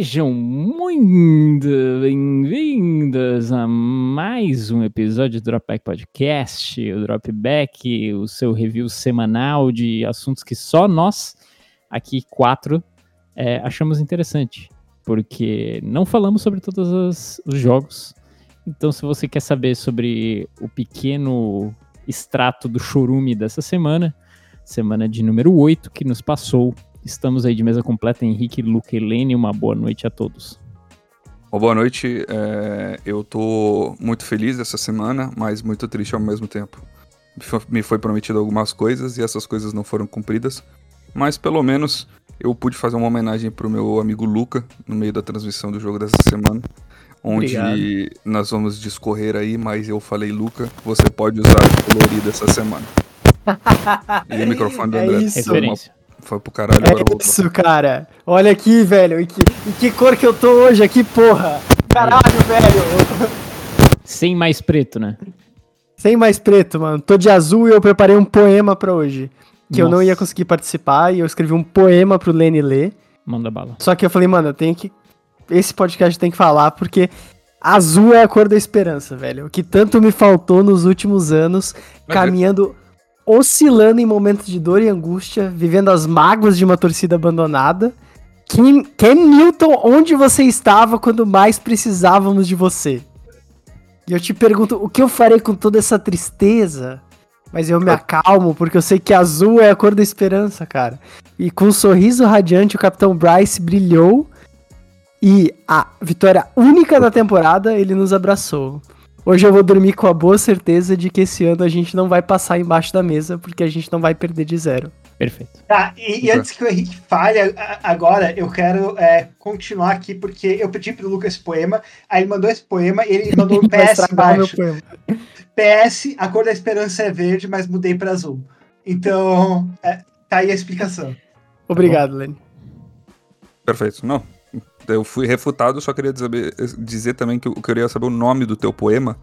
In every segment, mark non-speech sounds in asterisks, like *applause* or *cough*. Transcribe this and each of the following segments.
Sejam muito bem-vindos a mais um episódio do Dropback Podcast, o Dropback, o seu review semanal de assuntos que só nós, aqui quatro, é, achamos interessante, porque não falamos sobre todos os, os jogos. Então, se você quer saber sobre o pequeno extrato do chorume dessa semana, semana de número 8 que nos passou Estamos aí de mesa completa, Henrique, Luca e Lene. Uma boa noite a todos. boa noite. É, eu tô muito feliz essa semana, mas muito triste ao mesmo tempo. Me foi prometido algumas coisas e essas coisas não foram cumpridas. Mas pelo menos eu pude fazer uma homenagem pro meu amigo Luca no meio da transmissão do jogo dessa semana. Onde Obrigado. nós vamos discorrer aí, mas eu falei, Luca, você pode usar o colorido essa semana. *laughs* e o microfone do é André. Isso. Referência. Foi pro caralho, agora é Isso, cara. Olha aqui, velho. E que, e que cor que eu tô hoje aqui, porra. Caralho, velho. Sem mais preto, né? Sem mais preto, mano. Tô de azul e eu preparei um poema pra hoje. Que Nossa. eu não ia conseguir participar e eu escrevi um poema pro Lenny ler. Manda bala. Só que eu falei, mano, eu tenho que. Esse podcast tem que falar porque azul é a cor da esperança, velho. O que tanto me faltou nos últimos anos, Mas caminhando oscilando em momentos de dor e angústia, vivendo as mágoas de uma torcida abandonada. Ken, Ken Newton, onde você estava quando mais precisávamos de você? E eu te pergunto, o que eu farei com toda essa tristeza? Mas eu me acalmo, porque eu sei que azul é a cor da esperança, cara. E com um sorriso radiante, o Capitão Bryce brilhou. E a vitória única da temporada, ele nos abraçou. Hoje eu vou dormir com a boa certeza de que esse ano a gente não vai passar embaixo da mesa, porque a gente não vai perder de zero. Perfeito. Tá, e, e antes que o Henrique fale, agora eu quero é, continuar aqui, porque eu pedi pro Lucas esse poema, aí ele mandou esse poema e ele *laughs* mandou um PS embaixo. PS, a cor da esperança é verde, mas mudei para azul. Então, é, tá aí a explicação. Obrigado, Lenny. Perfeito. Não, eu fui refutado, só queria dizer, dizer também que eu queria saber o nome do teu poema,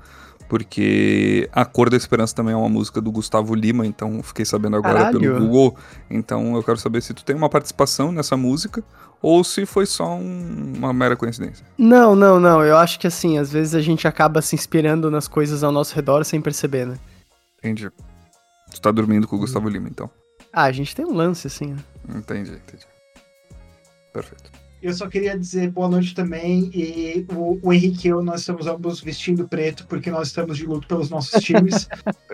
porque A Cor da Esperança também é uma música do Gustavo Lima, então fiquei sabendo agora Caralho. pelo Google. Então eu quero saber se tu tem uma participação nessa música ou se foi só um, uma mera coincidência. Não, não, não. Eu acho que assim, às vezes a gente acaba se inspirando nas coisas ao nosso redor sem perceber, né? Entendi. Tu tá dormindo com o Gustavo Lima, então. Ah, a gente tem um lance, assim, né? Entendi, entendi. Perfeito. Eu só queria dizer boa noite também. E o, o Henrique e eu, nós estamos ambos vestindo preto, porque nós estamos de luto pelos nossos *laughs* times.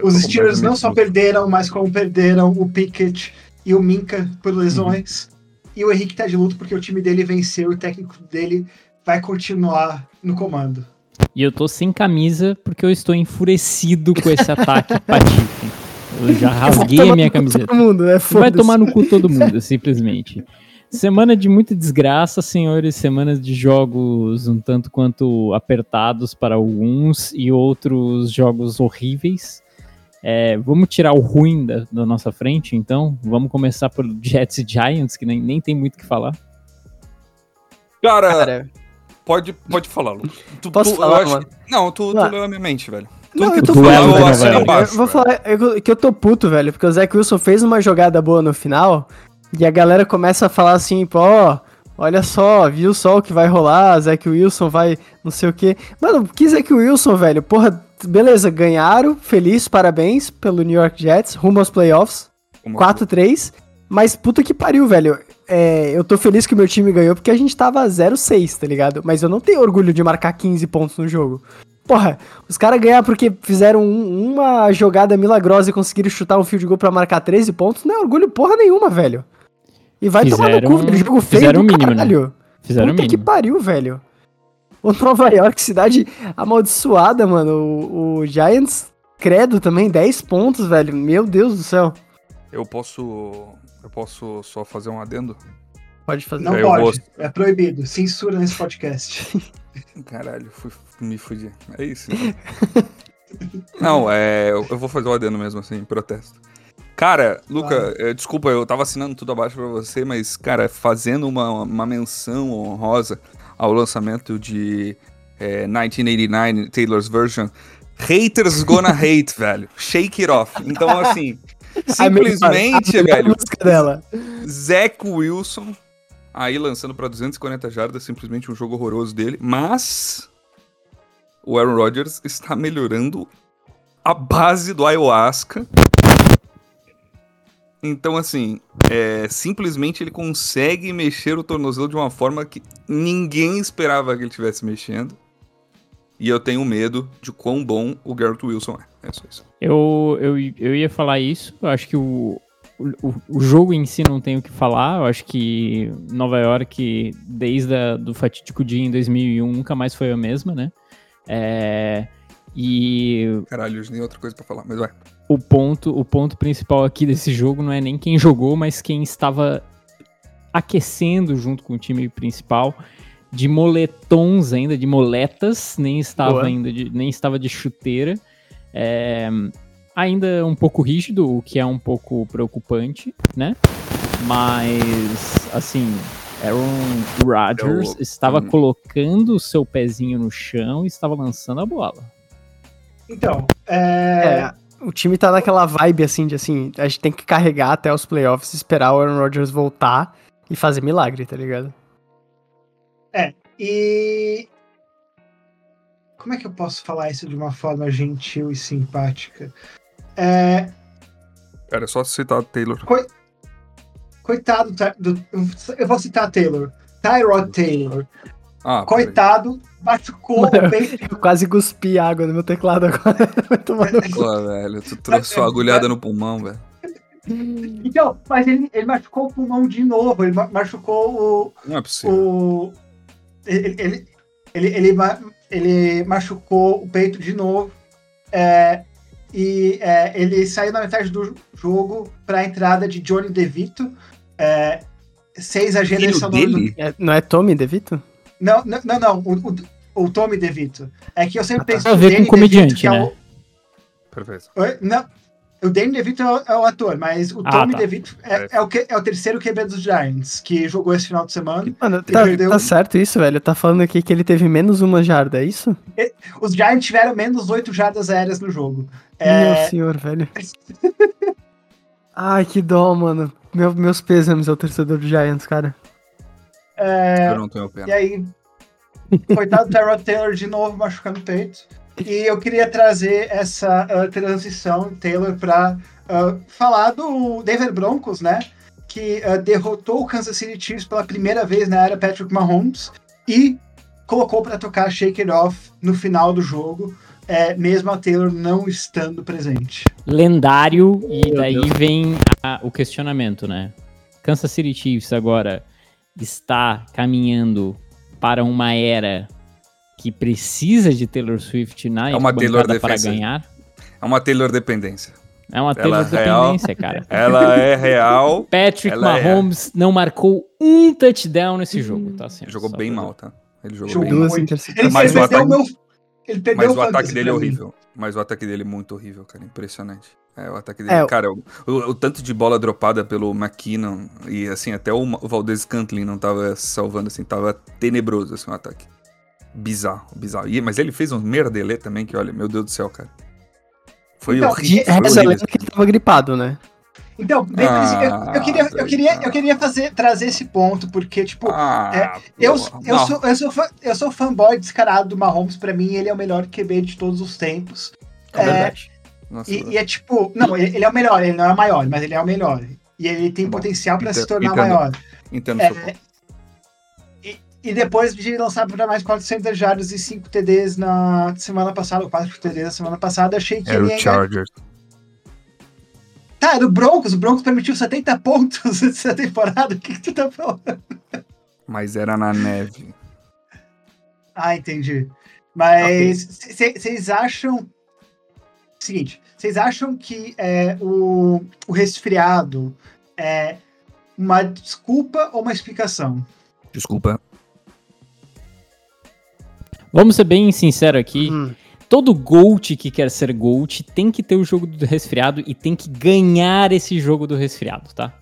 Os Steelers não só perderam, mas como perderam o Pickett e o Minka por lesões. Uhum. E o Henrique tá de luto porque o time dele venceu e o técnico dele vai continuar no comando. E eu tô sem camisa porque eu estou enfurecido com esse ataque *laughs* patife. Eu já rasguei a minha camiseta. Todo mundo, né? Vai tomar no cu todo mundo, simplesmente. Semana de muita desgraça, senhores. Semanas de jogos um tanto quanto apertados para alguns e outros jogos horríveis. É, vamos tirar o ruim da, da, nossa frente, então. Vamos começar por Jets e Giants, que nem, nem tem muito o que falar. Cara, Cara, pode, pode falar, Lu. Tu, Posso tu, falar, acho, Não, tu, tu leu a minha mente, velho. Tudo não, que tu falou, eu, assim, eu vou falar eu, que eu tô puto, velho, porque o Zach Wilson fez uma jogada boa no final, e a galera começa a falar assim, pô, olha só, viu só o que vai rolar, Zac Wilson vai não sei o quê. Mano, que Zac Wilson, velho? Porra, beleza, ganharam, feliz, parabéns pelo New York Jets, rumo aos playoffs, 4-3. Mas puta que pariu, velho. É, eu tô feliz que o meu time ganhou porque a gente tava 0-6, tá ligado? Mas eu não tenho orgulho de marcar 15 pontos no jogo. Porra, os caras ganharam porque fizeram um, uma jogada milagrosa e conseguiram chutar um field goal pra marcar 13 pontos. Não é orgulho porra nenhuma, velho. E vai fizeram, tomar no cu, jogo feio do mínimo, né? caralho. Né? Fizeram Puta que pariu, velho. O Nova York, cidade amaldiçoada, mano. O, o, Giants, credo também, 10 pontos, velho. Meu Deus do céu. Eu posso. Eu posso só fazer um adendo? Pode fazer. Não pode. Vou... É proibido. Censura nesse podcast. *laughs* Caralho, fui, me fudi. É isso. Então. Não, é, eu, eu vou fazer o adendo mesmo, assim, protesto. Cara, Luca, ah. desculpa, eu tava assinando tudo abaixo pra você, mas, cara, fazendo uma, uma menção honrosa ao lançamento de é, 1989 Taylor's Version, haters gonna *laughs* hate, velho. Shake it off. Então, assim, *laughs* simplesmente, velho, dela. Zach Wilson aí lançando pra 240 jardas, simplesmente um jogo horroroso dele, mas o Aaron Rodgers está melhorando a base do ayahuasca. Então, assim, é, simplesmente ele consegue mexer o tornozelo de uma forma que ninguém esperava que ele estivesse mexendo. E eu tenho medo de quão bom o Garrett Wilson é. É só isso. Eu, eu, eu ia falar isso. Eu acho que o, o, o jogo em si não tem o que falar. Eu acho que Nova York, desde o do fatídico dia em 2001, nunca mais foi a mesma, né? É, e. Caralho, hoje nem outra coisa pra falar, mas vai. O ponto, o ponto principal aqui desse jogo não é nem quem jogou, mas quem estava aquecendo junto com o time principal de moletons ainda, de moletas, nem estava Boa. ainda de, nem estava de chuteira. É, ainda um pouco rígido, o que é um pouco preocupante, né? Mas assim, Aaron Rodgers eu, estava hum. colocando o seu pezinho no chão e estava lançando a bola. Então, é... é... o time tá naquela vibe assim de assim, a gente tem que carregar até os playoffs, esperar o Aaron Rodgers voltar e fazer milagre, tá ligado? É, e como é que eu posso falar isso de uma forma gentil e simpática? É. Era só citar Taylor. Co... Coitado do. Eu vou citar Taylor. Tyrod Taylor. Ah, Coitado, machucou Mano, Eu quase cuspi água no meu teclado agora. *laughs* Pô, velho, tu trouxe uma agulhada no pulmão, velho. Então, mas ele, ele machucou o pulmão de novo. Ele machucou o. Não é possível. O, ele, ele, ele, ele, ele machucou o peito de novo. É, e é, ele saiu na metade do jogo para a entrada de Johnny DeVito. É, seis agendas são dele? É, não é Tommy DeVito? Não, não, não, não o, o, o, Tommy DeVito. É que eu sempre penso Tem a ver com comediante, DeVito, né? É o... Perfeito. Não, o Danny DeVito é o, é o, ator, mas o ah, Tommy tá. DeVito é, é. é, o que, é o terceiro QB dos Giants, que jogou esse final de semana. Mano, tá, perdeu... tá, certo isso, velho? Tá falando aqui que ele teve menos uma jarda, é isso? Os Giants tiveram menos oito jardas aéreas no jogo. É... Meu senhor, velho. *laughs* Ai, que dó, mano. Meu, meus pêsames ao torcedor do Giants, cara. É... Eu não tenho pena. E aí, coitado do Tyrod Taylor de novo machucando o peito. E eu queria trazer essa uh, transição, Taylor, para uh, falar do Denver Broncos, né? Que uh, derrotou o Kansas City Chiefs pela primeira vez na era Patrick Mahomes e colocou para tocar Shake It Off no final do jogo, é, mesmo a Taylor não estando presente. Lendário, e daí vem a, o questionamento, né? Kansas City Chiefs agora está caminhando para uma era que precisa de Taylor Swift na é uma Taylor para ganhar. É uma Taylor dependência. É uma Taylor ela dependência, real, cara. Ela é real. *laughs* Patrick é Mahomes é... não marcou um touchdown nesse jogo, tá? Assim, jogou bem mal, tá? Ele jogou, jogou bem mal. Ele, o ataque, meu... ele mas o ataque dele é horrível. Mas o ataque dele é muito horrível, cara. Impressionante. É, o ataque dele. É, cara, o, o, o, tanto de bola dropada pelo McKinnon e assim, até o, o Valdez Cantlin não tava salvando, assim, tava tenebroso assim, o ataque. Bizarro, bizarro. E, mas ele fez um merdelê também, que olha, meu Deus do céu, cara. Foi então, horrível. Foi essa lenda que ele tava gripado, né? Então, ah, eu, eu, queria, eu, queria, eu queria fazer, trazer esse ponto, porque, tipo, ah, é, eu, eu, sou, eu, sou fã, eu sou fanboy descarado do Mahomes, pra mim ele é o melhor QB de todos os tempos. É, é verdade. Nossa, e, e, é tipo, não, ele, ele, é o melhor, ele não é o maior, mas ele é o melhor. E ele tem Bom, potencial para se tornar entendo, maior. Entendo é, e depois de lançar para mais 400 jardas e 5 TDs na semana passada, ou 4 TDs na semana passada, achei que era ele o Chargers. Tá, era o Broncos. O Broncos permitiu 70 pontos *laughs* essa temporada. O que, que tu tá falando? Mas era na neve. Ah, entendi. Mas vocês okay. acham. Seguinte, vocês acham que é, o, o resfriado é uma desculpa ou uma explicação? Desculpa. Vamos ser bem sinceros aqui. Hum. Todo GOAT que quer ser GOAT tem que ter o jogo do resfriado e tem que ganhar esse jogo do resfriado, tá?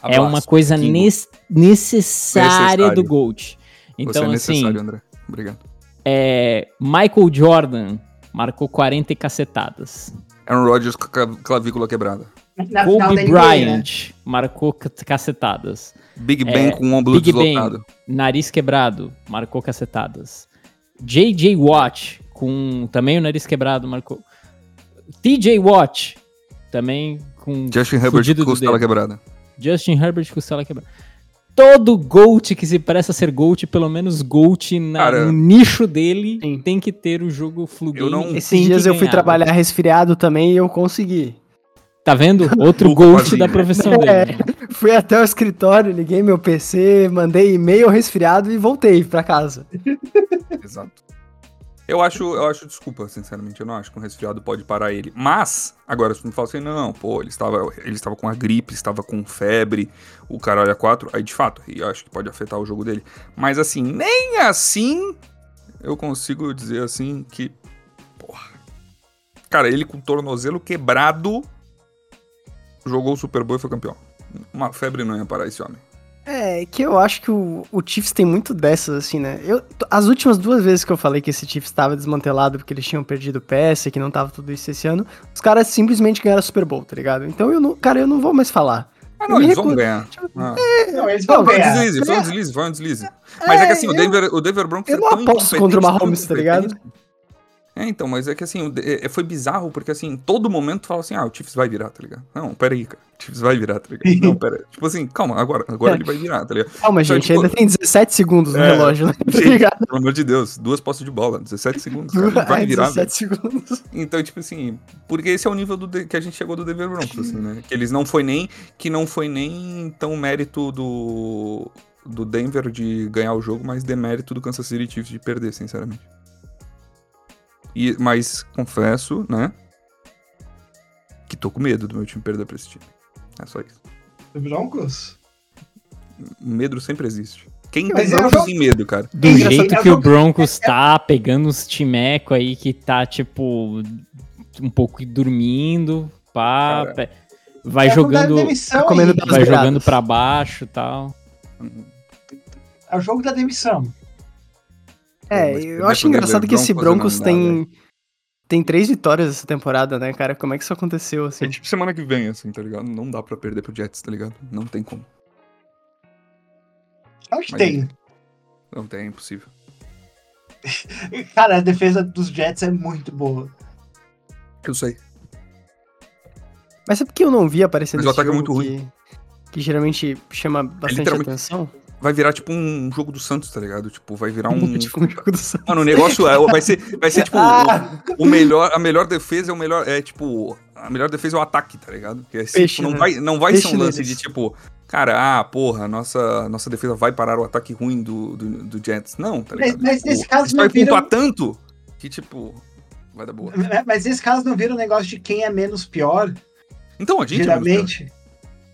Abraço, é uma coisa necessária necessário. do GOAT. Então, Você é assim, necessário, André. Obrigado. É, Michael Jordan marcou 40 cacetadas. Aaron Rodgers com a clavícula quebrada. Na Kobe NBA, Bryant marcou ca- cacetadas. Big É, Ben com o ombro Big Ben, deslocado. nariz quebrado, marcou cacetadas. J.J. Watt, com também o nariz quebrado, marcou. T.J. Watt, também com Justin Herbert com costela quebrada. Justin Herbert costela quebrada. Todo GOAT que se presta ser GOAT, pelo menos GOAT na- Cara, no nicho dele, Sim. tem que ter o jogo Flu Game. não- Esses dias eu fui trabalhar resfriado também e eu consegui. Tá vendo? *laughs* Outro GOAT da profissão É, dele. fui até o escritório, liguei meu PC, mandei e-mail resfriado e voltei pra casa. Exato. Eu acho, eu acho desculpa, sinceramente. Eu não acho que um resfriado pode parar ele. Mas, agora, se tu me fala assim, não, pô, ele estava, ele estava com a gripe, estava com febre, o caralho a quatro, aí de fato, eu acho que pode afetar o jogo dele. Mas assim, nem assim eu consigo dizer assim que. Porra. Cara, ele com o tornozelo quebrado jogou o Super Bowl e foi campeão. Uma febre não ia parar esse homem. É, que eu acho que o, o Chiefs tem muito dessas, assim, né? Eu, as últimas duas vezes que eu falei que esse Chiefs estava desmantelado porque eles tinham perdido peça, que não tava tudo isso esse ano, os caras simplesmente ganharam o Super Bowl, tá ligado? Então eu não, cara, eu não vou mais falar. Ah, Eu não, eles vão ganhar. Ah. Não, eles vão Foi um ganhar. deslize, foi um deslize, foi um deslize. Mas é, que assim, o Denver, o Denver Broncos eu é não tão aposto contra o Mahomes, tá ligado? É, então, mas é que assim, de- é- foi bizarro, porque assim, todo momento tu fala assim, ah, o Chiefs vai virar, tá ligado? Não, pera aí, cara. O Chiefs vai virar, tá ligado? Não, *laughs* pera. tipo assim, calma, agora, agora É. ele vai virar, tá ligado? Calma, Então, gente, tipo, ainda tem 17 segundos no é, relógio, né? *laughs* Tá ligado? pelo amor de Deus, duas posses de bola, 17 segundos, cara, ele vai Ai, *laughs* virar, velho. 17 segundos. Então, tipo assim, porque esse é o nível do que a gente chegou do Denver Broncos, assim, né? Que eles não foi nem, que não foi nem tão mérito do, do Denver de ganhar o jogo, mas demérito do Kansas City Chiefs de perder, sinceramente. E, mas, confesso, né, que tô com medo do meu time perder pra esse time. É só isso. Broncos? O medo sempre existe. Quem Mas tem é Broncos jogo- em medo, cara? Do É jeito é que o Broncos tá pegando uns timeco aí que tá, tipo, um pouco dormindo, pá, Cara. vai É o jogo da jogando, demissão, comendo Henrique. vai jogando pra baixo e tal. É o jogo da demissão. É, mas eu acho engraçado que esse Broncos não dá, tem, tem três vitórias essa temporada, né, cara? Como é que isso aconteceu, assim? É tipo semana que vem, assim, tá ligado? Não dá pra perder pro Jets, tá ligado? Não tem como. Acho que Mas- tem. Não tem, é impossível. *laughs* Cara, a defesa dos Jets é muito boa. Eu sei. Mas sabe que eu não vi aparecer Mas o ataque é muito que, que geralmente chama bastante literalmente- atenção? Vai virar tipo um jogo do Santos, tá ligado? Tipo, vai virar um. *laughs* tipo um jogo do Santos. Mano, o negócio é, vai ser, vai ser tipo *laughs* Ah! o, o melhor, a melhor defesa é o melhor, é tipo, a melhor defesa é o ataque, tá ligado? Que é, assim, Peixe, tipo, não né? vai, não vai Peixe ser um lance neles. de tipo, cara, ah, porra, nossa, nossa defesa vai parar o ataque ruim do, do, do Jets. Não, tá Mas- ligado? mas Tipo, nesse caso não vai pontuar viram- tanto que tipo, vai dar boa. Mas nesse caso não vira um negócio de quem é menos pior, Então a gente é geralmente. É,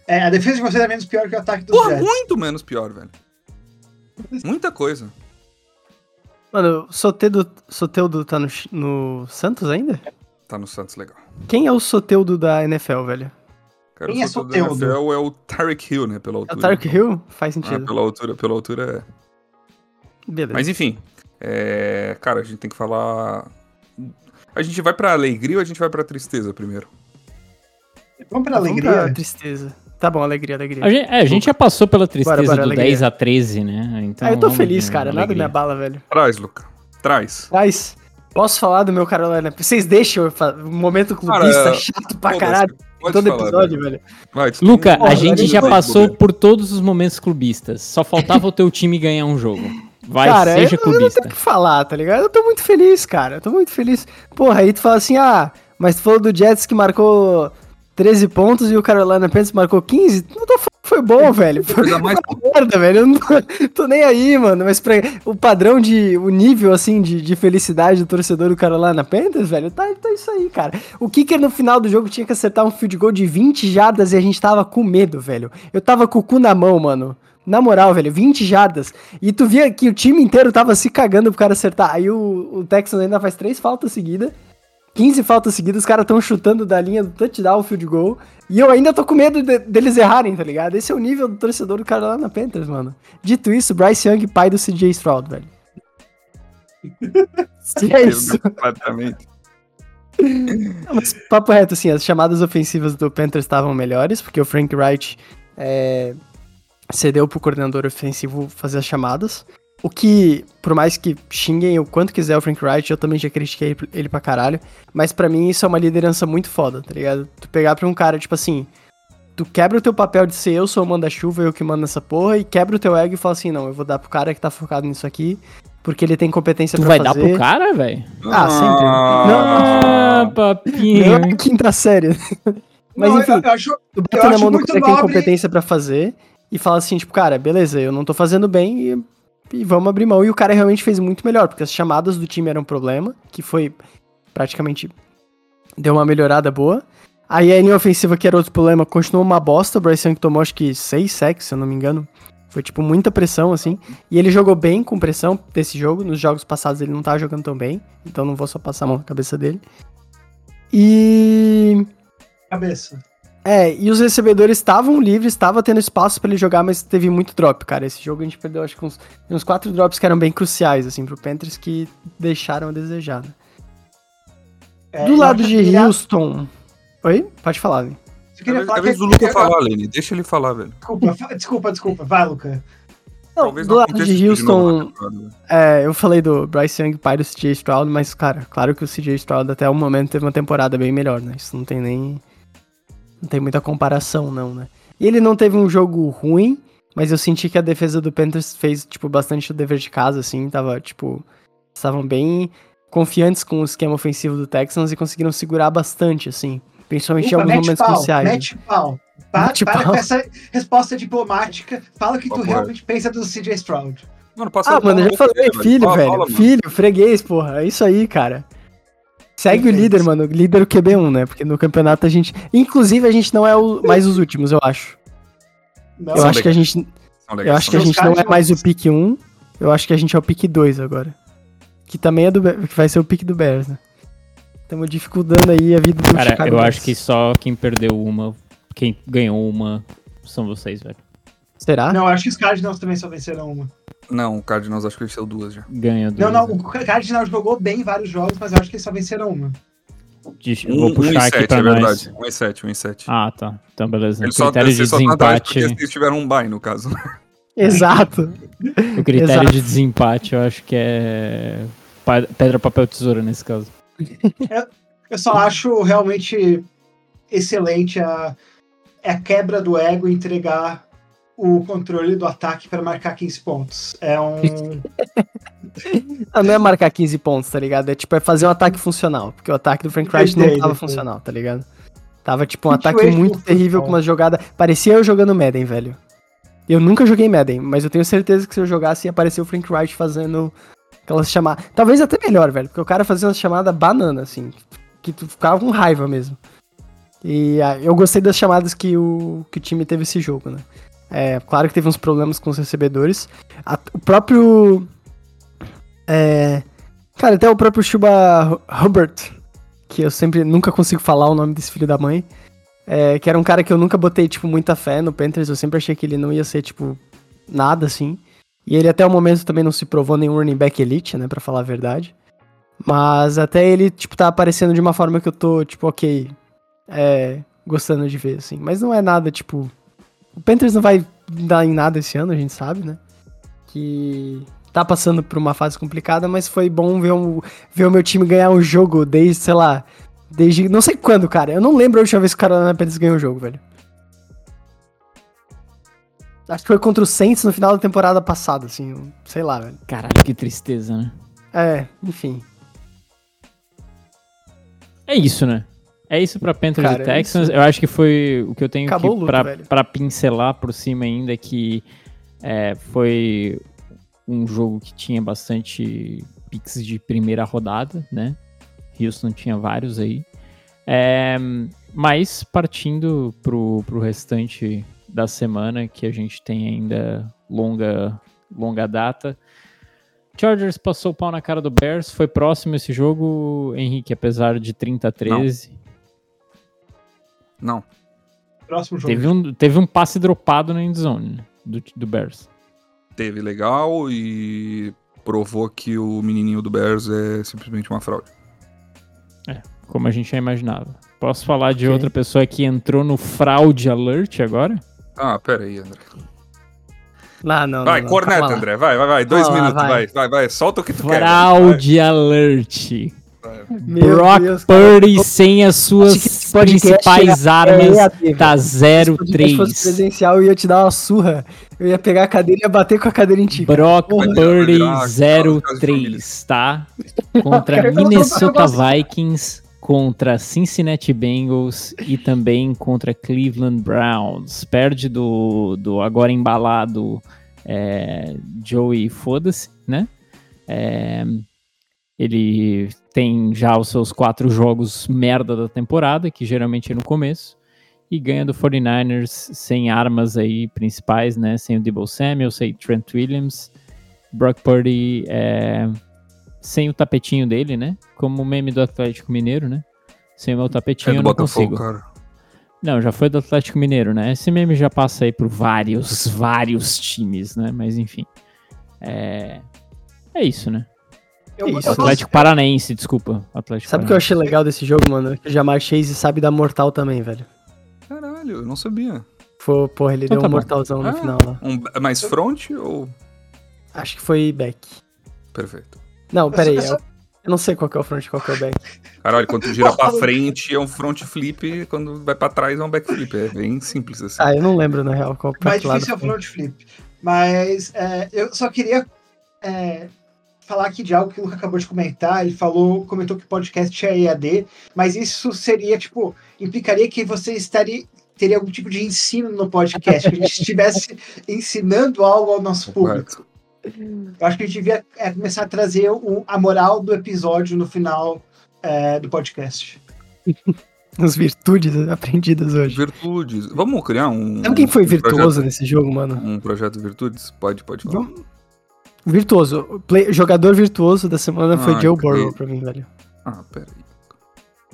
a defesa de vocês é menos pior que o ataque dos Porra, Jets. muito menos pior, velho. Muita coisa. Mano, o Soteudo, Soteudo tá no, no Santos ainda? Tá no Santos legal. Quem é o Soteudo da NFL, velho? Cara, Quem é o sorteio da Soteldo? NFL é o Tarek Hill, né? Pela É o altura. Tark Hill? Faz Ah, sentido. pela altura, pela altura é. Beleza. Mas enfim, é, cara, a gente tem que falar. A gente vai pra alegria ou a gente vai pra tristeza primeiro? Vamos pra Vamos alegria. pra tristeza. Tá bom, alegria, alegria. A gente, é, a gente já passou pela tristeza Bora, bora, do alegria. 10 a 13, né? Então, ah, eu tô vamos feliz, cara. Nada me alegria. abala, velho. Traz, Luca. Traz. Mas, posso falar do meu Carolina? Vocês deixam um momento clubista Cara, chato pra caralho pode todo falar, episódio, velho. velho. Vai, Luca, a gente já passou por todos os momentos clubistas. Só faltava o teu time ganhar um jogo. Vai, cara, seja eu, eu não clubista. tenho o que falar, tá ligado? Eu tô muito feliz, cara. Eu tô muito feliz. Porra, aí tu fala assim, ah, mas tu falou do Jets que marcou 13 pontos e o Carolina Panthers marcou 15. Não tô falando foi bom, velho. Foi Coisa mais- uma merda, velho. Eu não tô nem aí, mano. Mas pra, o padrão de. O nível, assim, de, de felicidade do torcedor do Carolina Panthers, velho, tá, tá isso aí, cara. O Kicker no final do jogo tinha que acertar um field goal de 20 jardas e a gente tava com medo, velho. Eu tava com o cu na mão, mano. Na moral, velho, 20 jardas. E tu via que o time inteiro tava se cagando pro cara acertar. Aí o, o Texans ainda faz três faltas seguidas. 15 faltas seguidas, os caras tão chutando da linha do touchdown, field goal. E eu ainda tô com medo de- deles errarem, tá ligado? Esse é o nível do torcedor do Carolina Panthers, mano. Dito isso, Bryce Young, pai do CJ Stroud, velho. *laughs* Se é isso. Completamente. Não, mas papo reto, assim, as chamadas ofensivas do Panthers estavam melhores, porque o Frank Wright é, cedeu pro coordenador ofensivo fazer as chamadas. O que, por mais que xinguem o quanto quiser o Frank Wright, eu também já critiquei ele pra caralho. Mas para mim isso é uma liderança muito foda, tá ligado? Tu pegar pra um cara, tipo assim, tu quebra o teu papel de ser eu sou o manda-chuva, eu que mando nessa porra, e quebra o teu ego e fala assim, não, eu vou dar pro cara que tá focado nisso aqui, porque ele tem competência Tu pra vai fazer. dar pro cara, velho? Ah, sempre. Ah, Não, papinho. é a quinta série. Mas Não, enfim, eu, eu acho, tu bota na mão do cara que tem competência pra fazer e fala assim, tipo, cara, beleza, eu não tô fazendo bem e, e vamos abrir mão. E o cara realmente fez muito melhor, porque as chamadas do time eram um problema, que foi praticamente deu uma melhorada boa. Aí a linha ofensiva, que era outro problema, continuou uma bosta. O Bryce Young tomou acho que seis sacks, se eu não me engano. Foi, tipo, muita pressão, assim. E ele jogou bem com pressão desse jogo. Nos jogos passados ele não tava jogando tão bem. Então não vou só passar a mão na cabeça dele. E... cabeça. É, e os recebedores estavam livres, estava tendo espaço pra ele jogar, mas teve muito drop, cara. Esse jogo a gente perdeu, acho que uns, uns quatro drops que eram bem cruciais, assim, pro Panthers, que deixaram a desejar, né? É, Do lado de que ele- Houston... Oi? Pode falar, Vini. eu É queria a falar vez que- do Luca eu- falar, Lene. Deixa ele falar, velho. Desculpa, fa- desculpa, desculpa. Vai, Luca. Não, Talvez do lado de Houston, temporada, velho. é, eu falei do Bryce Young, pai do CJ Stroud, mas, cara, claro que o CJ Stroud até o momento teve uma temporada bem melhor, né? Isso não tem nem... Não tem muita comparação, não, né? E ele não teve um jogo ruim, mas eu senti que a defesa do Panthers fez, tipo, bastante o dever de casa, assim, tava, tipo... Estavam bem confiantes com o esquema ofensivo do Texans e conseguiram segurar bastante, assim. Principalmente em Luca, alguns momentos pau, cruciais. né? mete pau. Pa- Mete para pau. com essa resposta diplomática. Fala o que tu realmente pensa do CJ Stroud. Mano, Ah, mano, eu já falei, filho, Fala, velho. fala, filho, freguês, porra. É isso aí, cara. Segue o Perfeito. líder, mano. Líder o QB1, né? Porque no campeonato a gente. Inclusive, a gente não é o- mais os últimos, eu acho. Não, Eu acho que a gente. Eu acho que a gente não é mais o pick 1. Eu acho que a gente é o pick 2 agora. Que também é do. Que vai ser o pick do Bears, né? Estamos dificultando aí a vida do Cara, Chicago eu Bears. acho que só quem perdeu uma, quem ganhou uma, são vocês, velho. Será? Não, acho que os Cardinals também só venceram uma. Não, o Cardinals acho que venceu duas já. Ganha Não, não, duas, o Cardinals jogou bem em vários jogos, mas eu acho que eles só venceram uma. Deixa- eu vou Um, puxar um aqui sete, pra é nós. verdade. Um e sete, um e sete. Ah, tá. Então, beleza. O Eles só, critério de só porque desempate, eles tiveram um bye, no caso. *laughs* Exato. o critério Exato. de desempate, eu acho que é pedra, papel, tesoura nesse caso. Eu só acho realmente excelente a, é a quebra do ego entregar o controle do ataque para marcar 15 pontos. É um. *laughs* Ah, Não é marcar 15 pontos, tá ligado? É tipo, é fazer um ataque funcional. Porque o ataque do Frank Reich não tava funcional, tá ligado? Tava tipo um 28 ataque muito terrível com uma jogada. Parecia eu jogando Madden, velho. Eu nunca joguei Madden, mas eu tenho certeza que se eu jogasse ia aparecer o Frank Wright fazendo aquelas chamadas. Talvez até melhor, velho. Porque o cara fazia uma chamada banana, assim. Que tu ficava com raiva mesmo. E ah, eu gostei das chamadas que o, que o time teve esse jogo, né? É, claro que teve uns problemas com os recebedores. A- o próprio. É, cara, até o próprio Chuba Hubbard, que eu sempre nunca consigo falar o nome desse filho da mãe. é, que era um cara que eu nunca botei, tipo, muita fé no Panthers. Eu sempre achei que ele não ia ser, tipo, nada assim. E ele até o momento também não se provou nenhum running back elite, né, pra falar a verdade. Mas até ele, tipo, tá aparecendo de uma forma que eu tô, tipo, ok, é, gostando de ver, assim. Mas não é nada, tipo... O Panthers não vai dar em nada esse ano, a gente sabe, né? Que tá passando por uma fase complicada, mas foi bom ver, um, ver o meu time ganhar um jogo desde, sei lá, desde não sei quando, cara. Eu não lembro a última vez que o Carolina Panthers ganhou um jogo, velho. Acho que foi contra o Saints no final da temporada passada, assim, sei lá, velho. Caralho, que tristeza, né? É, enfim. É isso, né? É isso pra Panthers Cara, e é Texans. isso. Eu acho que foi o que eu tenho Acabou que pra, pra pincelar por cima ainda que é, foi um jogo que tinha bastante picks de primeira rodada, né? Houston tinha vários aí. É, mas partindo pro, pro restante da semana, que a gente tem ainda longa, longa data. Chargers passou o pau na cara do Bears. Foi próximo esse jogo, Henrique, apesar de 30 a 13. Não. Próximo jogo. Teve um, teve um passe dropado na endzone né, do, do Bears. Teve legal e provou que o menininho do Bears é simplesmente uma fraude. como a gente já imaginava. Posso falar de Ok. outra pessoa que entrou no fraude alert agora? Ah, pera aí, André. Não, não, Vai, não, não, calma corneta, lá. André. Vai, vai, vai. Dois Calma lá, minutos, vai. vai. vai, vai, Solta o que tu quer. Fraude alert. Meu Brock Deus. Purdy sem as suas principais é armas velho. tá Se esse podcast fosse 0-3. presencial, eu ia te dar uma surra. Eu ia pegar a cadeira e ia bater com a cadeira em ti. Brock. Purdy Vai virar caso de 0-3, tá? *laughs* Contra Minnesota Vikings, contra Cincinnati Bengals e também contra Cleveland Browns. Perde do, do agora embalado é, Joey Foda-se, né? É, ele tem já os seus quatro jogos merda da temporada, que geralmente é no começo, e ganha do 49ers sem armas aí principais, né? Sem o Debo Samuel, sem Trent Williams. Brock Purdy é, sem o tapetinho dele, né? Como o meme do Atlético Mineiro, né? Sem o meu É tapetinho do eu não Botafogo, consigo. cara. Não, já foi do Atlético Mineiro, né? Esse meme já passa aí por vários, *laughs* vários times, né? Mas enfim. É, é isso, né? Eu, Isso, eu Atlético Paranaense, desculpa. Atlético Sabe o que eu achei legal desse jogo, mano? Que o Jamar Chase sabe dar mortal também, velho. Caralho, eu não sabia. Foi, porra, ele Então deu tá um bom. mortalzão no Ah. final lá. Um, mais front ou. Acho que foi back. Perfeito. Não, pera aí. *laughs* eu só- Eu, não sei qual que é o front e qual que é o back. Caralho, quando tu gira pra *laughs* frente é um front flip, quando vai pra trás é um back flip. É bem simples assim. Ah, eu não lembro, na real, qual pra mais que lado difícil é o front flip. Mas é, eu só queria é, falar aqui de algo que o Luca acabou de comentar. Ele falou, comentou que o podcast é EAD, mas isso seria, tipo, implicaria que você estaria teria algum tipo de ensino no podcast, que a gente estivesse *laughs* ensinando algo ao nosso público. Eu acho que a gente devia é, começar a trazer o- a moral do episódio no final é, do podcast. As virtudes aprendidas hoje. Virtudes. Vamos criar um. Sabe quem foi um virtuoso projeto- nesse jogo, mano? um projeto Virtudes? Pode, pode falar. Vamos- Virtuoso. Play- jogador virtuoso da semana foi Ah, Joe entendi. Burrow pra mim, velho. Ah, pera aí.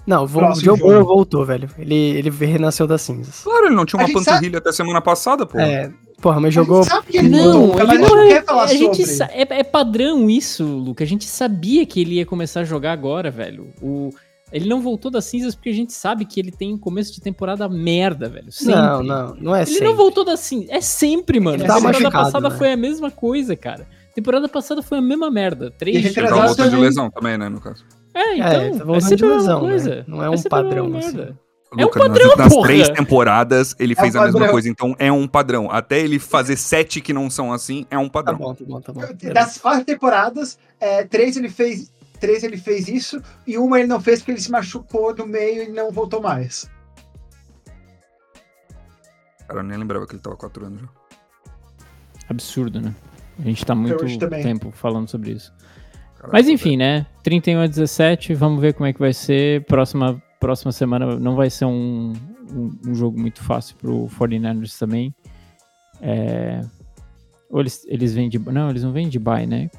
Não, vo- o Joe. Burrow voltou, velho. Ele, ele renasceu das cinzas. Claro, ele não tinha A uma panturrilha até semana passada, pô. É, porra, mas A jogou. gente sabe que ele Não, ele a não gente não é, quer falar a gente sobre. é, é padrão isso, Luca. A gente sabia que ele ia começar a jogar agora, velho. O, ele não voltou das cinzas porque a gente sabe que ele tem um começo de temporada merda, velho. Sempre. Não, não, não é Ele sempre. não voltou das cinzas. É sempre, mano. Ele A tá temporada machucado, passada né? foi a mesma coisa, cara. Temporada passada foi a mesma merda. Três E tá jogos. voltando de também. lesão também, né, no caso. É, então. É, tá é voltando sempre de a mesma lesão, coisa. né? Não é um mesma padrão, assim. merda. É um Luca, nas- padrão, nas, porra! três temporadas ele É fez um a mesma coisa, então é um padrão. Até ele fazer sete que não são assim, é um Tá padrão. bom, tá bom, tá bom. Das quatro temporadas, é, três ele fez. Três ele fez isso e uma ele não fez porque ele se machucou no meio e não voltou mais. Cara, eu nem lembrava que ele tava quatro anos já. Absurdo, né? A gente tá muito tempo falando sobre isso. Caraca, Mas enfim, né? 31 a 17, vamos ver como é que vai ser. Próxima, próxima semana não vai ser um, um, um jogo muito fácil pro 49ers também. É... Ou eles, eles vêm de. Não, eles não vêm de bye, né?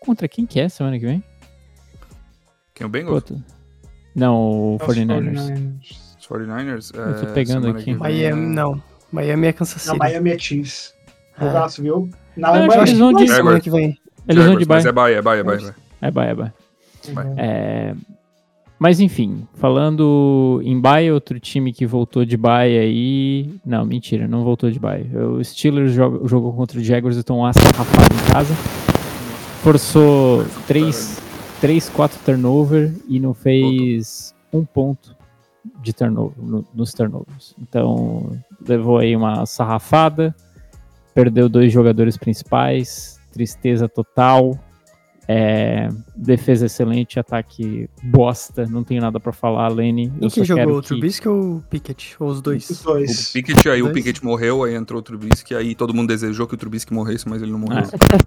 Contra quem que é semana que vem? Quem é o Bengals? Outro. Não, o 49ers. Os 49ers? Eu tô é, pegando aqui. Miami, é- não. Miami é Kansas Não, City. Miami é Chiefs. É. Jogaço, viu? Na que eles vão de- Mas semana que vem. Eles vão de bye. é bye, é bye, é bye. é bye. É bye, é. É, Mas enfim, falando em bye, outro time que voltou de bye aí. Não, mentira, não voltou de bye. O Steelers jogou contra o Jaguars e estão assarrafado em casa. Forçou 3, 3 4 turnover e não fez um ponto de turnover no- nos turnovers. Então levou aí uma sarrafada, perdeu dois jogadores principais, tristeza total. É, defesa excelente, ataque bosta, não tenho nada pra falar, Lene. Quem Eu que só quero jogou? O que... Trubisky ou o Pickett? Ou os dois? Os O dois. Pickett, aí o. Pickett morreu, aí entrou o Trubisky, aí todo mundo desejou que o Trubisky morresse, mas ele não morreu.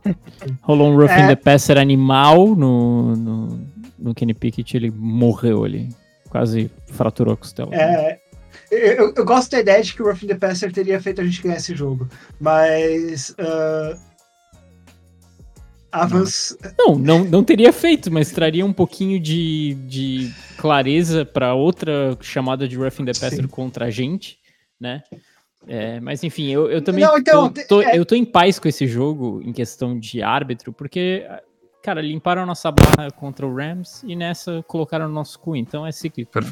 *laughs* Rolou um roughing É. the passer animal no, no, no Kenny Pickett, ele morreu ali. Quase fraturou a costela. É, eu, eu- gosto da ideia de que o Roughing the Passer teria feito a gente ganhar esse jogo, mas. ah, avanç... Não, não, não teria feito, mas traria um pouquinho de, de clareza pra outra chamada de roughing the passer Sim. contra a gente, né? É, mas enfim, eu, eu também Não, então, tô, tô- é- eu tô em paz com esse jogo em questão de árbitro, porque, cara, limparam a nossa barra contra o Rams e nessa colocaram o nosso cu. Então é cíclico. né?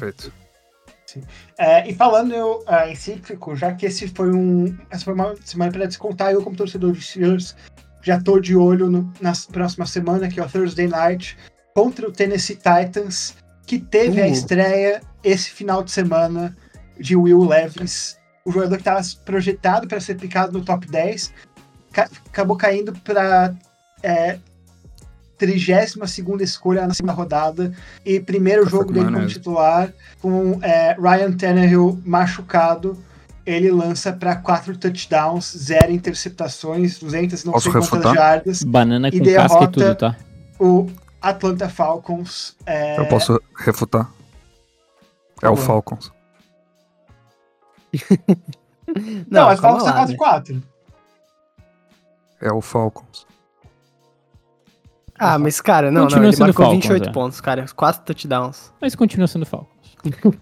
É, e falando eu, ah, em cíclico, já que esse foi um. Essa foi uma semana para descontar, eu, como torcedor de Steelers, já tô de olho no- na próxima semana, que é o Thursday Night, contra o Tennessee Titans, que teve a Uh. estreia esse final de semana de Will Levis, o jogador que estava projetado para ser picado no top 10, ca- acabou caindo para é, 32 escolha na segunda rodada e primeiro jogo dele como maionese. titular, com é, Ryan Tannehill machucado. Ele lança para quatro touchdowns, zero interceptações, 200 e não Posso sei quantas refutar? jardas. Banana E com casca e derrota- tudo, tá? O Atlanta Falcons. é, Eu posso refutar. É Tá o bom. Falcons. *laughs* Não, mas calma Falcons tá lá, né? 4-4. É o Falcons. Ah, mas cara, não, Continua não, ele sendo marcou Falcons, 28 é. pontos, cara. 4 touchdowns. Mas continua sendo Falcons. *laughs*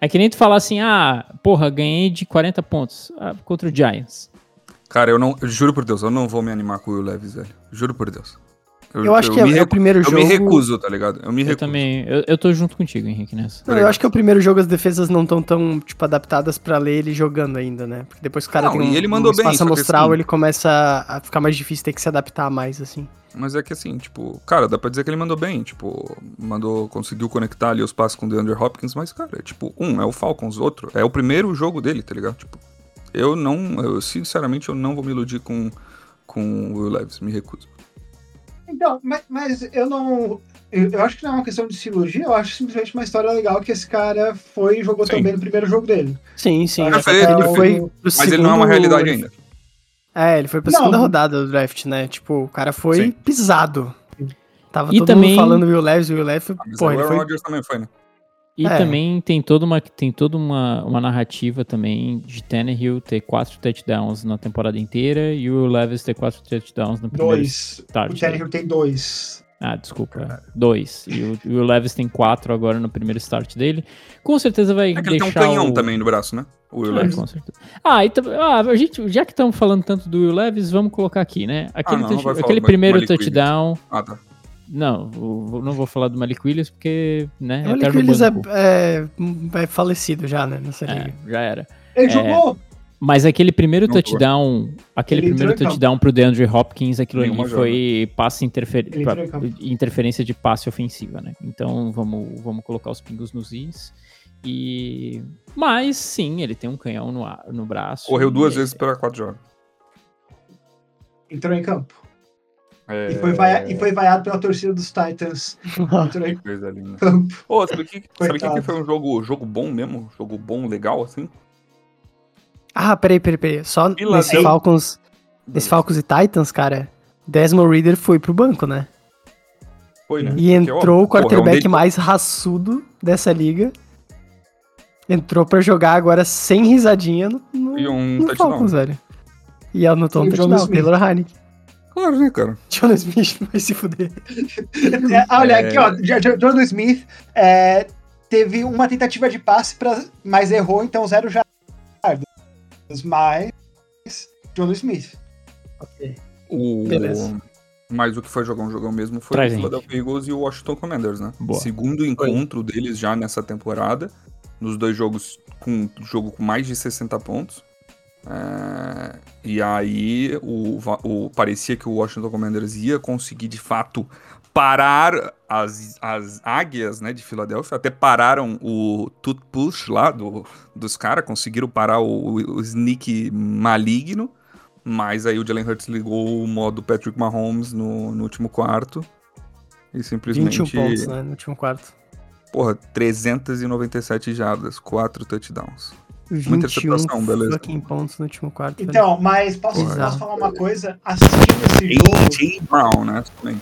é que nem tu falar assim, ah, porra, ganhei de 40 pontos ah, contra o Giants. Cara, eu não. eu juro por Deus, eu não vou me animar com o Will Levis, velho. Juro por Deus. Eu acho que é, é o primeiro Eu jogo. me recuso, tá ligado? Eu me Eu recuso. também, eu, eu tô junto contigo, Henrique, nessa. Não, eu acho que é o primeiro jogo as defesas não estão tão, tipo, adaptadas pra ler ele jogando ainda, né? Porque depois o cara Não, tem um, e ele mandou um espaço bem, amostral, assim- ele começa a ficar mais difícil ter que se adaptar mais, assim. Mas é que assim, tipo, cara, dá pra dizer que ele mandou bem, tipo, mandou, conseguiu conectar ali os passos com o DeAndre Hopkins, mas, cara, é tipo, um, é o Falcons, outro, é o primeiro jogo dele, tá ligado? Tipo, eu não, eu sinceramente, eu não vou me iludir com, com o Will Levis, me recuso. Então, mas, mas eu não. Eu, eu acho que não é uma questão de cirurgia, eu acho simplesmente uma história legal que esse cara foi e jogou Sim. bem no primeiro jogo dele. Sim, sim. Até ele perfeito. foi pro Mas ele não é uma segundo- realidade ainda. É, ele foi pra Não. segunda rodada do draft, né? Tipo, o cara foi Sim. pisado. Tava E todo também- mundo falando Will Levis, Will Levis. Ah, mas Pô, o ele Aaron foi Rodgers também foi, né? E É. também tem toda uma tem toda uma, uma narrativa também de Tannehill ter quatro touchdowns na temporada inteira e o Will Levis ter quatro touchdowns no primeiro Dois. start. O Tannehill tem dois. Ah, desculpa. Dois. E o, e o Levis tem quatro agora no primeiro start dele. Com certeza vai É que ele deixar tem um canhão o... também no braço, né? O Will É, Levis. com certeza. Ah, e tam- ah, a gente, já que estamos falando tanto do Will Levis, vamos colocar aqui, né? Aquele, não, touch- aquele primeiro touchdown. Ah, tá. Não, não vou falar do Malik Willis porque, né? O Malik Willis é, é, é falecido já, né? Nessa É, liga. já era. Ele É. jogou. Mas aquele primeiro Não foi. touchdown, aquele Ele primeiro touchdown pro DeAndre Hopkins, aquilo Nenhuma ali foi passe interfer... Interferência de passe ofensiva, né? Então vamos, vamos colocar os pingos nos is. E mas sim, ele tem um canhão no, ar- no braço. Correu duas e- vezes para quatro jogos. Entrou em campo. É... E, foi vaia- e foi vaiado pela torcida dos Titans. *laughs* Em Coisa linda. Ô, sabe o que, sabe o que que foi um jogo, jogo bom mesmo? Jogo bom, legal, assim? Ah, peraí, peraí, peraí. Só nesse. Falcons, nesse Falcons e Titans, cara, Desmond Reader foi pro banco, né? Foi, né? E entrou o Porra, é um quarterback dele- mais raçudo dessa liga. Entrou pra jogar agora sem risadinha no, no, E um no. Falcons, velho. E anotou um o touchdown. Taylor Heineken. Claro, né, cara? *laughs* John Smith vai se fuder. É, olha, É. aqui, ó. Jo- Jo- Jordan Smith é, teve uma tentativa de passe, pra, mas errou, então zero jardas. Mas. Jordan Smith. O... Beleza. Mas o que foi jogar um jogão mesmo foi Traz, o. Philadelphia Eagles e o Washington Commanders, né? Boa. Segundo encontro deles já nessa temporada. Nos dois jogos, com jogo com mais de 60 pontos. É, E aí o, o- parecia que o Washington Commanders ia conseguir de fato parar as, as águias né, de Filadélfia. Até pararam o Tut Push lá do, dos caras, conseguiram parar o, o sneak maligno. Mas aí o Jalen Hurts ligou o modo Patrick Mahomes no, no último quarto. E simplesmente. 21 pontos, né? No último quarto. Porra, 397 jardas, 4 touchdowns. 21 interceptação, beleza. fucking pontos no último quarto. velho. Então, mas posso, posso falar uma coisa? Assistindo esse jogo. A.J. Brown, né? Também.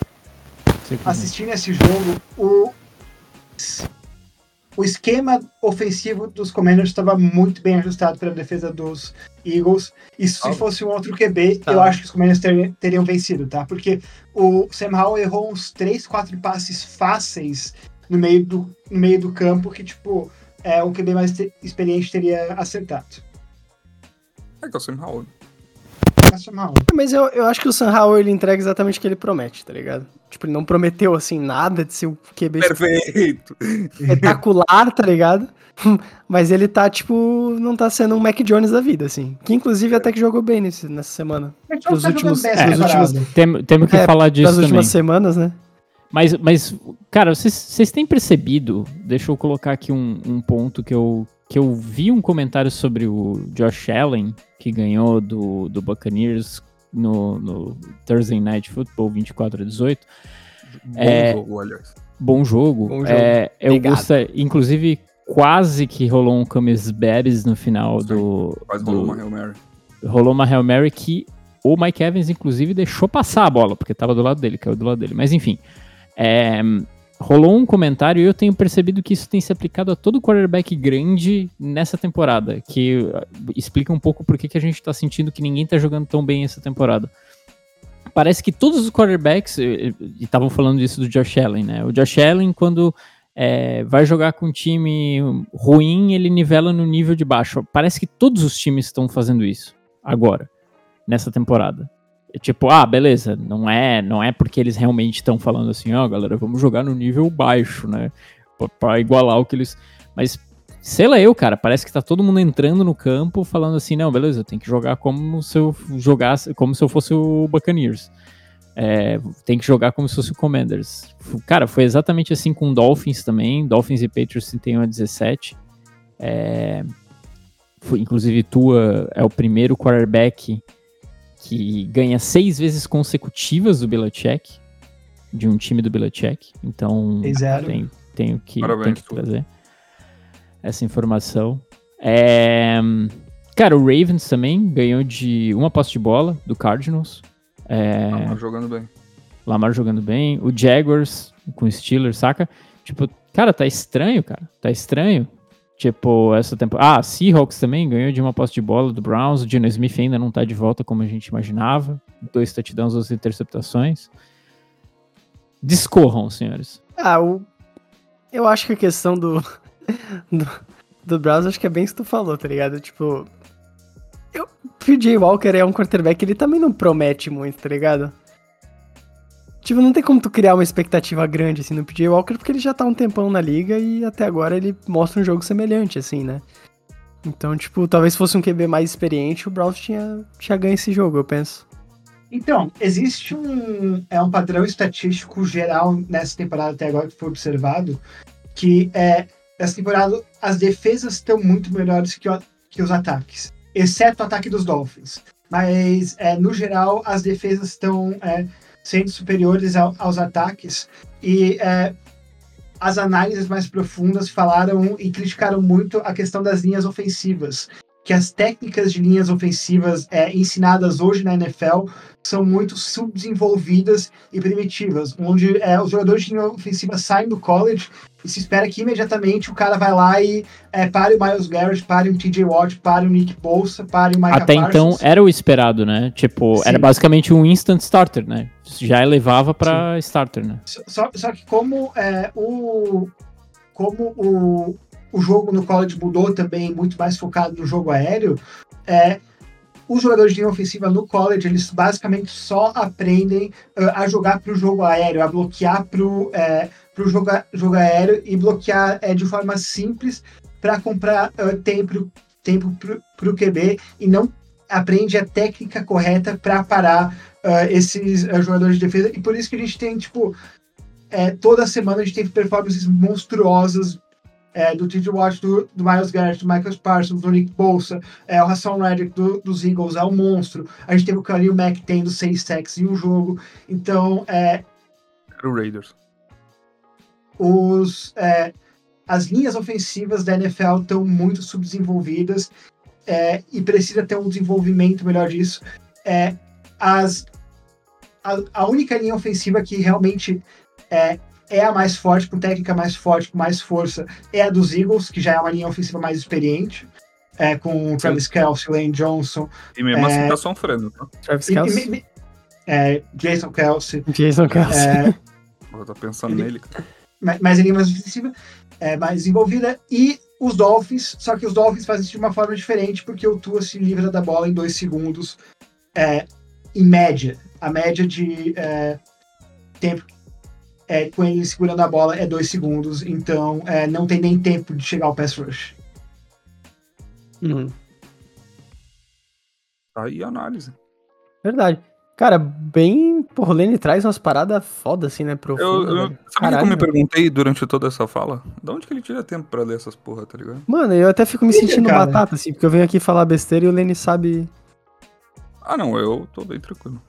assistindo esse jogo, o, o esquema ofensivo dos Commanders estava muito bem ajustado para a defesa dos Eagles. E se Ah. fosse um outro QB, Tá. eu acho que os Commanders ter- teriam vencido, tá? Porque o Sam Howell errou uns 3, 4 passes fáceis no meio do, no meio do campo que, tipo, é, o QB mais te- experiente teria acertado. É que é o Sam Howell. é Sam Howell. Mas eu, eu acho que o Sam Howell ele entrega exatamente o que ele promete, tá ligado? Tipo, ele não prometeu assim nada de ser o QB Perfeito! espetacular, tá ligado? *laughs* Mas ele tá, tipo, não tá sendo um Mac Jones da vida, assim. Que inclusive até que jogou bem nesse, nessa semana. Nos tá últimos- é, últimos- Tem- Temos que É, falar Das disso também. últimas semanas, né? Mas, mas cara, vocês, vocês têm percebido? Deixa eu colocar aqui um, um ponto que eu, que eu vi um comentário sobre o Josh Allen, que ganhou do, do Buccaneers no, no Thursday Night Football 24 a 18. Bom É. jogo, aliás. Bom jogo. Bom jogo. É, eu gostei, inclusive, quase que rolou um Camis Beres no final Sim, do. Quase do- rolou uma Hail Mary. rolou uma Hail Mary que o Mike Evans, inclusive, deixou passar a bola, porque tava do lado dele, caiu do lado dele. Mas enfim, é, rolou um comentário e eu tenho percebido que isso tem se aplicado a todo quarterback grande nessa temporada, que uh, explica um pouco por que que a gente tá sentindo que ninguém tá jogando tão bem essa temporada. Parece que todos os quarterbacks, e estavam falando disso do Josh Allen, né? O Josh Allen, quando é, vai jogar com um time ruim, ele nivela no nível de baixo. Parece que todos os times estão fazendo isso agora, nessa temporada. Tipo, ah, beleza, não é, não é porque eles realmente estão falando assim, ó, galera, vamos jogar no nível baixo, né? Pra igualar o que eles. Mas, sei lá, eu, cara, parece que tá todo mundo entrando no campo falando assim, não, beleza, tem que jogar como se eu jogasse, como se eu fosse o Buccaneers. É, tem que jogar como se fosse o Commanders. Cara, foi exatamente assim com Dolphins também. Dolphins e Patriots 31 a 17. É, foi, inclusive, Tua é o primeiro quarterback que ganha seis vezes consecutivas do Belichick, de um time do Belichick. Então, Tem tenho que, Parabéns, tenho que trazer essa informação. É, cara, o Ravens também ganhou de uma posse de bola do Cardinals. É, Lamar jogando bem. Lamar jogando bem. O Jaguars com o Steelers, saca? Tipo, cara, tá estranho, cara. Tá estranho. Tipo, essa temporada. Ah, Seahawks também ganhou de uma posse de bola do Browns. O Geno Smith ainda não tá de volta como a gente imaginava. Dois touchdowns, duas interceptações. Discorram, senhores. Ah, o... eu acho que a questão do, *laughs* do, do Browns, acho que é bem isso que tu falou, tá ligado? Tipo, eu, PJ Walker é um quarterback, ele também não promete muito, tá ligado? Tipo, não tem como tu criar uma expectativa grande, assim, no PJ Walker, porque ele já tá um tempão na liga e até agora ele mostra um jogo semelhante, assim, né? Então, tipo, talvez fosse um QB mais experiente, o Browns tinha, tinha ganho esse jogo, eu penso. Então, existe um, é um padrão estatístico geral nessa temporada até agora que foi observado, que é, nessa temporada as defesas estão muito melhores que, o- que os ataques, exceto o ataque dos Dolphins. Mas, é, no geral, as defesas estão é, sendo superiores ao- aos ataques e é, as análises mais profundas falaram e criticaram muito a questão das linhas ofensivas, que as técnicas de linhas ofensivas é, ensinadas hoje na NFL são muito subdesenvolvidas e primitivas, onde é, os jogadores de linha ofensiva saem do college e se espera que imediatamente o cara vai lá e é, pare o Miles Garrett, pare o TJ Watt, pare o Nick Bolsa, pare o Micah Até então Parsons. era o esperado, né? Tipo, Sim. era basicamente um instant starter, né? Já elevava pra starter, né? Só, só que como é, o como o, o jogo no college mudou também muito mais focado no jogo aéreo, é, os jogadores de linha ofensiva no college eles basicamente só aprendem ah, a jogar para o jogo aéreo, a bloquear para o é, pro jogo, a- jogo aéreo e bloquear é, de forma simples para comprar ah, tempo tempo para o QB e não aprende a técnica correta para parar ah, esses jogadores de defesa. E por isso que a gente tem tipo é, toda semana a gente tem performances monstruosas é, do TJ Watt, do, do Miles Garrett, do Michael Parsons, do Nick Bolsa, é, o Hassan Reddick do- dos Eagles é um monstro. A gente teve o Khalil Mack tendo seis sacks em um jogo. Então, é, Era o Raiders. os, é, as linhas ofensivas da NFL estão muito subdesenvolvidas é, e precisa ter um desenvolvimento melhor disso. É, as, a, a única linha ofensiva que realmente é, é a mais forte, com técnica mais forte, com mais força, é a dos Eagles, que já é uma linha ofensiva mais experiente, é, com Travis Kelce, Lane Johnson, E mesmo É. assim tá sofrendo, tá? Travis e- Kelce, e- me- é, Jason Kelsey, Jason Kelce. é, *laughs* Eu tô pensando Ele- nele, cara. ma- mais a linha mais ofensiva, é, mais desenvolvida, e os Dolphins, só que os Dolphins fazem isso de uma forma diferente, porque o Tua se livra da bola em dois segundos é, em média, a média de é, tempo é, com ele segurando a bola é dois segundos, então é, não tem nem tempo de chegar ao pass rush. Tá aí a análise. Verdade. Cara, bem. Porra, o Lenny traz umas paradas foda assim, né? Profunda, Eu, eu, sabe o que eu me perguntei durante toda essa fala? De onde que ele tira tempo pra ler essas porra, tá ligado? Mano, eu até fico me sentindo cara. batata, assim, porque eu venho aqui falar besteira e o Lenny sabe. Ah, não, eu tô bem tranquilo.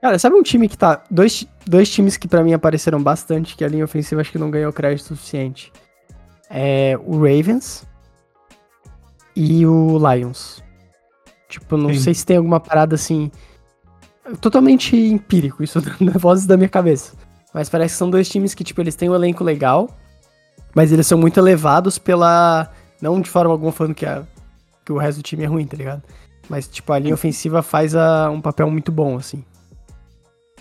Cara, sabe um time que tá. Dois, dois times que pra mim apareceram bastante, que a linha ofensiva acho que não ganhou crédito suficiente. É o Ravens e o Lions. Tipo, não Sim. sei se tem alguma parada assim. Totalmente empírico, isso *laughs* da vozes da minha cabeça. Mas parece que são dois times que, tipo, eles têm um elenco legal, mas eles são muito elevados pela. Não de forma alguma falando que, a, que o resto do time é ruim, tá ligado? Mas, tipo, a linha ofensiva faz a- um papel muito bom, assim.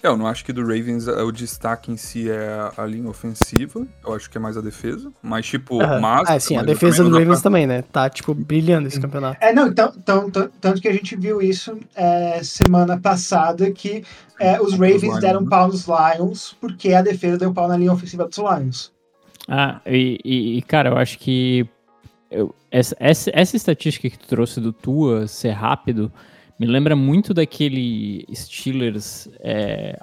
É, Eu não acho que do Ravens eh, o destaque em si é a linha ofensiva. Eu acho que é mais a defesa. Mas, tipo, Aham. mas. ah, sim, a defesa do Ravens pra- também, né? Tá, tipo, brilhando esse campeonato. É, não, então, então, tan- tanto que a gente viu isso é, semana passada, que é, os Os Ravens Lions, deram né? pau nos Lions, porque a defesa deu pau na linha ofensiva dos Lions. Ah, e, e- e, cara, eu acho que eu- essa, essa, essa estatística que tu trouxe do Tua ser rápido me lembra muito daquele Steelers é,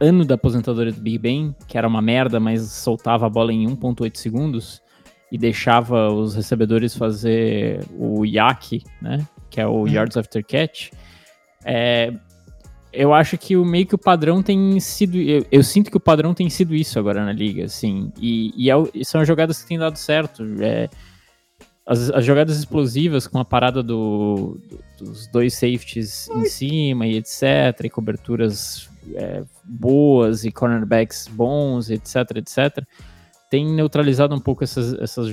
ano da aposentadoria do Big Ben, que era uma merda, mas soltava a bola em 1.8 segundos e deixava os recebedores fazer o YAC, né? Que é o Yards After Catch. É, eu acho que o meio que o padrão tem sido. Eu, eu sinto que o padrão tem sido isso agora na liga, assim. E, e é são as jogadas que têm dado certo. É, as, as jogadas explosivas com a parada do, do- dos dois safeties em cima e etc. E coberturas é, boas e cornerbacks bons, etc, etc. Tem neutralizado um pouco essas, essas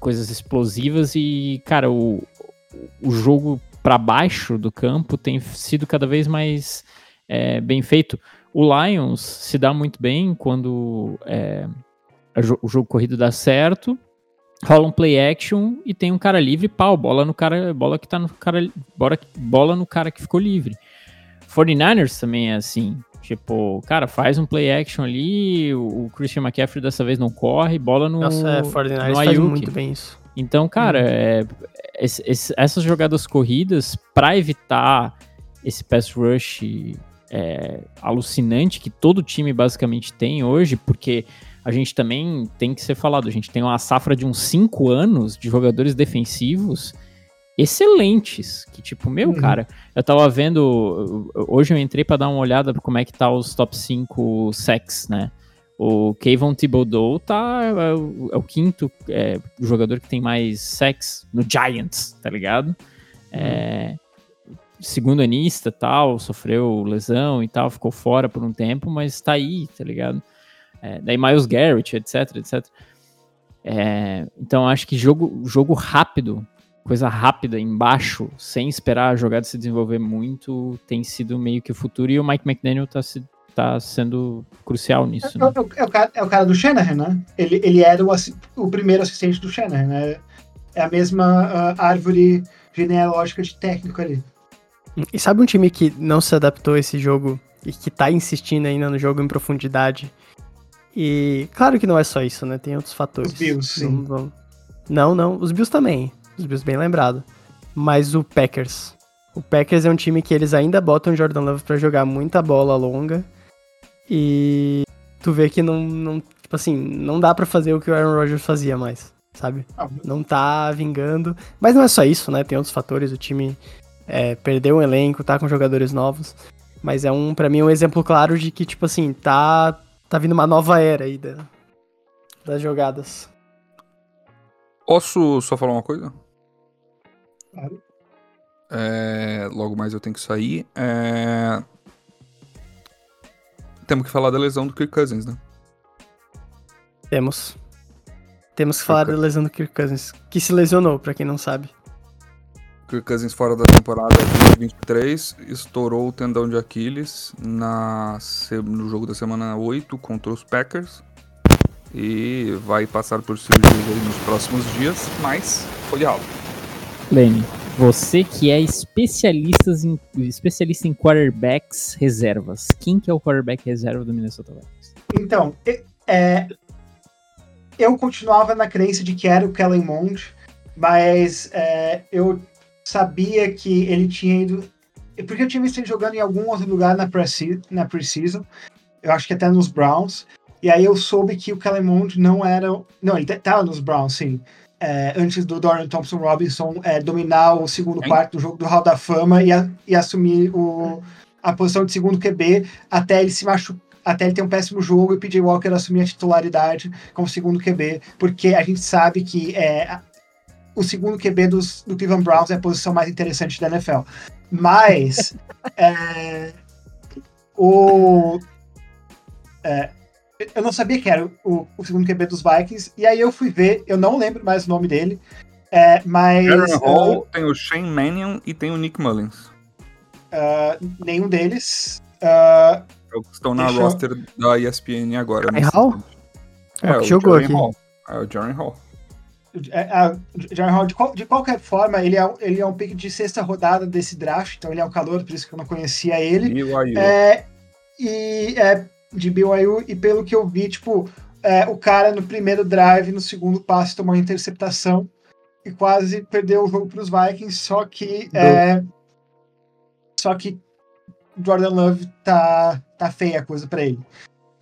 coisas explosivas e, cara, o, o jogo para baixo do campo tem sido cada vez mais é, bem feito. O Lions se dá muito bem quando é, o jogo corrido dá certo, rola um play action e tem um cara livre, pau, bola no cara, bola que tá no cara, bola, bola no cara que ficou livre. 49ers também é assim. Tipo, cara, faz um play action ali, o Christian McCaffrey dessa vez não corre, bola no, Nossa, é, 49ers no faz muito bem isso. Então, cara, é, esse- esse- essas jogadas corridas, para evitar esse pass rush é, alucinante que todo time basicamente tem hoje, porque a gente também tem que ser falado, a gente tem uma safra de uns 5 anos de jogadores defensivos excelentes, que tipo, meu, Uhum. cara, eu tava vendo, hoje eu entrei para dar uma olhada pra como é que tá os top 5 sacks, né? O Kayvon Thibodeau tá, é, o, é o quinto é, jogador que tem mais sacks no Giants, tá ligado? É, segundo anista tal, sofreu lesão e tal, ficou fora por um tempo, mas tá aí, tá ligado? É, daí Miles Garrett, etc, etc. É, então acho que jogo, jogo rápido, coisa rápida embaixo, sem esperar a jogada se desenvolver muito, tem sido meio que o futuro e o Mike McDaniel tá, se, tá sendo crucial nisso. É, Né? é- é o cara, é o cara do Shanahan, né? Ele, ele era o, o primeiro assistente do Shanahan, né? É a mesma ah, árvore genealógica de técnico ali. E sabe um time que não se adaptou a esse jogo e que tá insistindo ainda no jogo em profundidade? E claro que não é só isso, né? Tem outros fatores. Os Bills, sim. Não, não, não. Os Bills também. Os Bills bem lembrado. Mas o Packers. O Packers é um time que eles ainda botam o Jordan Love pra jogar muita bola longa. E tu vê que não, não tipo assim, não dá pra fazer o que o Aaron Rodgers fazia mais, sabe? Ah, não tá vingando. Mas não é só isso, né? Tem outros fatores. O time é, perdeu um elenco, tá com jogadores novos. Mas é um, para mim, um exemplo claro de que, tipo assim, tá, tá vindo uma nova era aí da, das jogadas. Posso só falar uma coisa? Claro. É, logo mais eu tenho que sair. É, Temos que falar da lesão do Kirk Cousins, né? Temos. Temos que falar da lesão do Kirk Cousins, que se lesionou, pra quem não sabe. Kirk Cousins fora da temporada 2023, estourou o tendão de Aquiles na, no jogo da semana 8 contra os Packers. E vai passar por cirurgia nos próximos dias, mas foi de alta. Lane, Você que é especialista em, especialista em quarterbacks reservas. Quem que é o quarterback reserva do Minnesota Vikings? Então, é, eu continuava na crença de que era o Kellen Mond, mas é, eu sabia que ele tinha ido. Porque eu tinha visto ele jogando em algum outro lugar na pre-season, eu acho que até nos Browns, e aí eu soube que o Kellen Mond não era. Não, ele estava nos Browns, sim é, antes do Dorian Thompson Robinson é, dominar o segundo quarto do jogo do Hall da Fama e, a, e assumir o, a posição de segundo QB até ele se machucar. Até ele ter um péssimo jogo e o PJ Walker assumir a titularidade como segundo QB, porque a gente sabe que é, o segundo QB dos, do Cleveland Browns é a posição mais interessante da NFL. Mas *laughs* é, o, é, eu não sabia que era o, o, segundo QB dos Vikings, e aí eu fui ver, eu não lembro mais o nome dele, é, mas... Aaron Hall, uh, tem o Shane Mannion e tem o Nick Mullins. Uh, nenhum deles. Uh, estão na roster eu... da ESPN agora. Jaren Hall? É, é o jogou aqui. Hall. É o Jaren Hall. É, Jaren Hall, de, qual, de, qualquer forma, ele é, ele é um pick de sexta rodada desse draft, então ele é um calor, por isso que eu não conhecia ele. É, e é, de BYU, e pelo que eu vi, tipo, é, o cara no primeiro drive, no segundo passe, tomou uma interceptação e quase perdeu o jogo para os Vikings, só que é, só que Jordan Love tá, tá feia a coisa para ele.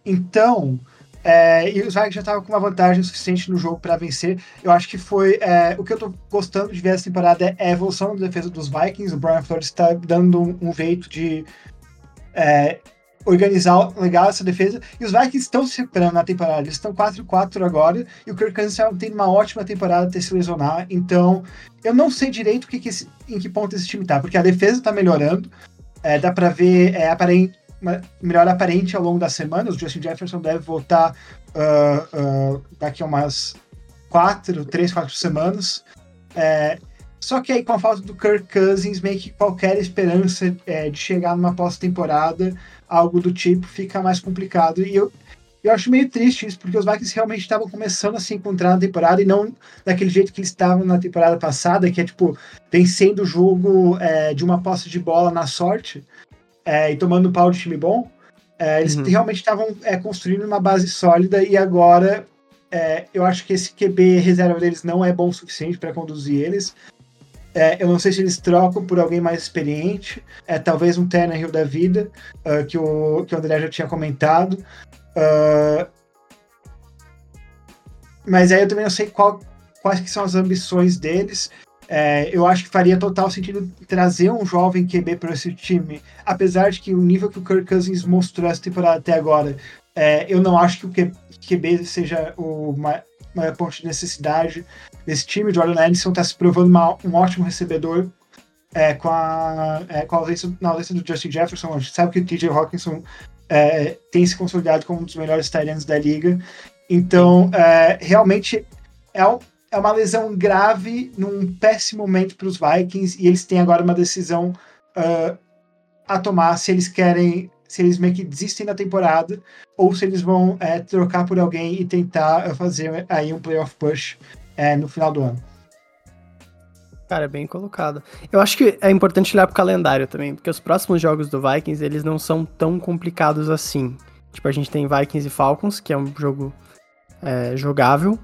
Então, é, e os Vikings já estavam com uma vantagem suficiente no jogo para vencer. Eu acho que foi. É, o que eu tô gostando de ver essa temporada é a evolução da defesa dos Vikings. O Brian Flores está dando um, um, jeito de é, organizar legal essa defesa. E os Vikings estão se recuperando na temporada. Eles estão 4-4 agora. E o Kirk Cousins tem uma ótima temporada até se lesionar. Então, eu não sei direito que que esse, em que ponto esse time tá. Porque a defesa tá melhorando. É, dá para ver é, aparente, melhor aparente ao longo das semanas. O Justin Jefferson deve voltar uh, uh, daqui a umas 4, 3, 4 semanas. É, só que aí, com a falta do Kirk Cousins, meio que qualquer esperança é, de chegar numa pós-temporada algo do tipo, fica mais complicado. E eu, eu acho meio triste isso, porque os Vikings realmente estavam começando a se encontrar na temporada e não daquele jeito que eles estavam na temporada passada, que é tipo, vencendo o jogo é, de uma posse de bola na sorte é, e tomando pau de time bom. É, eles uhum. realmente estavam é, construindo uma base sólida e agora é, eu acho que esse QB reserva deles não é bom o suficiente para conduzir eles. É, eu não sei se eles trocam por alguém mais experiente, é, talvez um Tannehill da vida, uh, que, o, que o André já tinha comentado. Uh, mas aí eu também não sei qual, quais que são as ambições deles. É, eu acho que faria total sentido trazer um jovem QB para esse time, apesar de que o nível que o Kirk Cousins mostrou essa temporada até agora, é, eu não acho que o QB seja o maior ponto de necessidade desse time. Jordan Edison está se provando uma, um ótimo recebedor é, com, a, é, com a ausência, na ausência do Justin Jefferson. A gente sabe que o TJ Hawkinson é, tem se consolidado como um dos melhores tight da liga. Então, é, realmente é, um, é uma lesão grave num péssimo momento para os Vikings e eles têm agora uma decisão uh, a tomar se eles querem se eles meio que desistem da temporada ou se eles vão é, trocar por alguém e tentar fazer aí um playoff push é, no final do ano. Cara, bem colocado. Eu acho que é importante olhar pro calendário também, porque os próximos jogos do Vikings, eles não são tão complicados assim. Tipo, a gente tem Vikings e Falcons, que é um jogo é, jogável.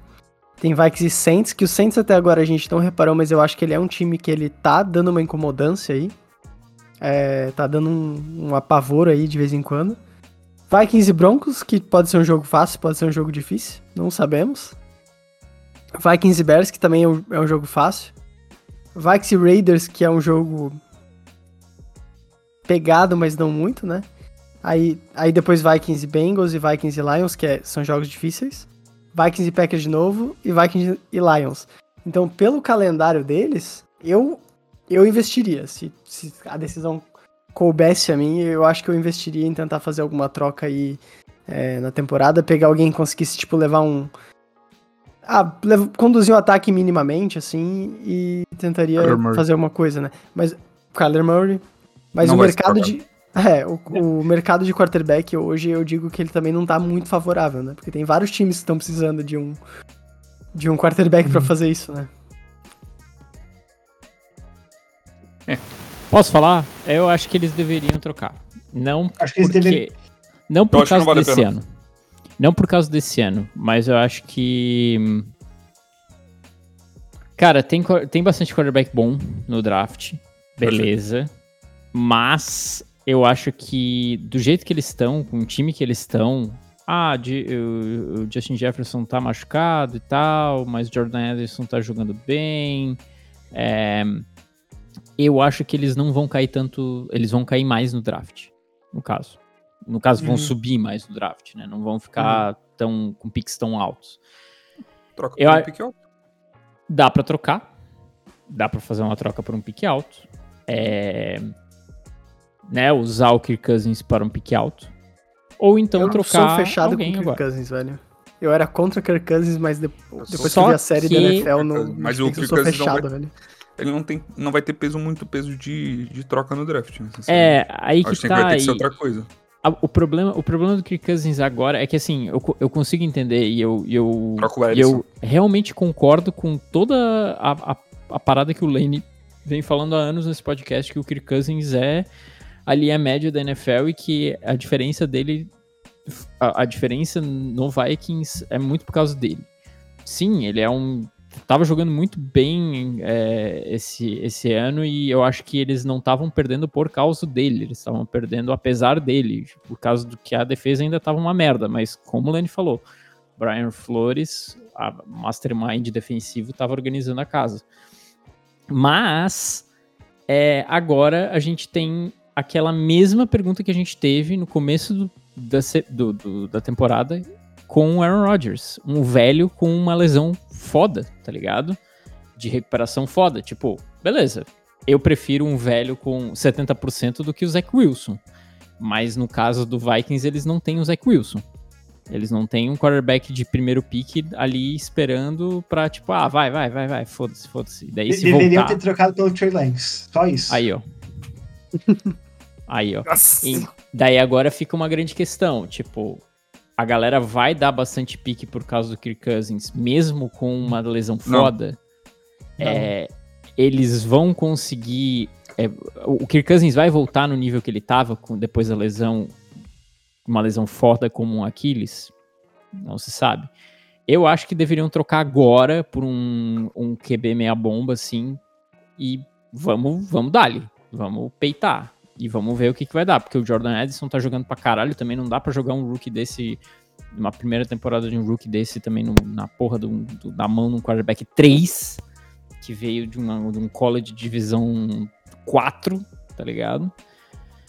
Tem Vikings e Saints, que o Saints até agora a gente não reparou, mas eu acho que ele é um time que ele tá dando uma incomodância aí. É, tá dando um, um apavoro aí de vez em quando. Vikings e Broncos, que pode ser um jogo fácil, pode ser um jogo difícil, não sabemos. Vikings e Bears, que também é um, é um jogo fácil. Vikings e Raiders, que é um jogo pegado, mas não muito, né? Aí, aí depois Vikings e Bengals e Vikings e Lions, que é, são jogos difíceis. Vikings e Packers de novo e Vikings e Lions. Então, pelo calendário deles, eu eu investiria. Se, se a decisão coubesse a mim, eu acho que eu investiria em tentar fazer alguma troca aí é, na temporada, pegar alguém que conseguisse, tipo, levar um, ah, conduzir o ataque minimamente, assim, e tentaria fazer uma coisa, né? Mas, Kyler Murray. Mas não o mercado de. *laughs* É, o, o, mercado de quarterback hoje eu digo que ele também não tá muito favorável, né? Porque tem vários times que estão precisando de um de um quarterback uhum. para fazer isso, né? Posso falar? Eu acho que eles deveriam trocar. Não Acho que eles porque... deveriam. Não por causa não vale desse ano. Não por causa desse ano, mas eu acho que. Cara, tem, tem bastante quarterback bom no draft. Beleza. Mas eu acho que do jeito que eles estão, com o time que eles estão. Ah, de- o, o Justin Jefferson tá machucado e tal, mas o Jordan Anderson tá jogando bem. É, eu acho que eles não vão cair tanto. Eles vão cair mais no draft, no caso. No caso, vão Uhum. subir mais no draft, né? Não vão ficar tão com picks tão altos. Troca Eu por um pick alto. Dá pra trocar. Dá pra fazer uma troca por um pick alto. É, né, usar o Kirk Cousins para um pick alto. Ou então eu trocar sou fechado com alguém Kirk agora. Cousins, velho. Eu era contra Kirk Cousins, mas de- depois que eu vi a série que- da NFL no Mas o eu Kirk sou Cousins não fechado, vai- velho. Ele não, tem, não vai ter peso, muito peso de, de troca no draft, né? É, aí que Acho que tá. vai ter que ser outra coisa. a- o, problema, o problema do Kirk Cousins agora é que assim, eu, eu consigo entender e eu, eu, o e eu realmente concordo com toda a, a, a parada que o Lane vem falando há anos nesse podcast, que o Kirk Cousins é ali a média da NFL e que a diferença dele, a, a diferença no Vikings é muito por causa dele. Sim, ele é um tava jogando muito bem é, esse, esse ano e eu acho que eles não estavam perdendo por causa dele, eles estavam perdendo apesar dele, por causa do que a defesa ainda tava uma merda, mas como o Lenny falou, Brian Flores, a mastermind defensivo, tava organizando a casa. Mas é, agora a gente tem aquela mesma pergunta que a gente teve no começo do- da, do- do- da temporada com o Aaron Rodgers, um velho com uma lesão foda, tá ligado? De recuperação foda. Tipo, beleza, eu prefiro um velho com 70% do que o Zach Wilson. Mas no caso do Vikings, eles não têm o Zach Wilson. Eles não têm um quarterback de primeiro pick ali esperando pra, tipo, ah, vai, vai, vai, vai, foda-se, foda-se. Daí De- se Deveriam voltar... ter trocado pelo Trey Lance. Só isso. Aí, ó. Aí, ó. E daí agora fica uma grande questão, tipo, a galera vai dar bastante pique por causa do Kirk Cousins, mesmo com uma lesão Não. foda. É, eles vão conseguir. é, o Kirk Cousins vai voltar no nível que ele tava com, depois da lesão, uma lesão foda como um Aquiles? Não se sabe. Eu acho que deveriam trocar agora por um, um QB meia bomba, assim, e vamos, vamos dar-lhe. Vamos peitar. E vamos ver o que, que vai dar. Porque o Jordan Edison tá jogando pra caralho. Também não dá pra jogar um rookie desse. Uma primeira temporada de um rookie desse também no- na porra do, do- da mão de um quarterback 3. Que veio de, uma, de um college de divisão 4, tá ligado?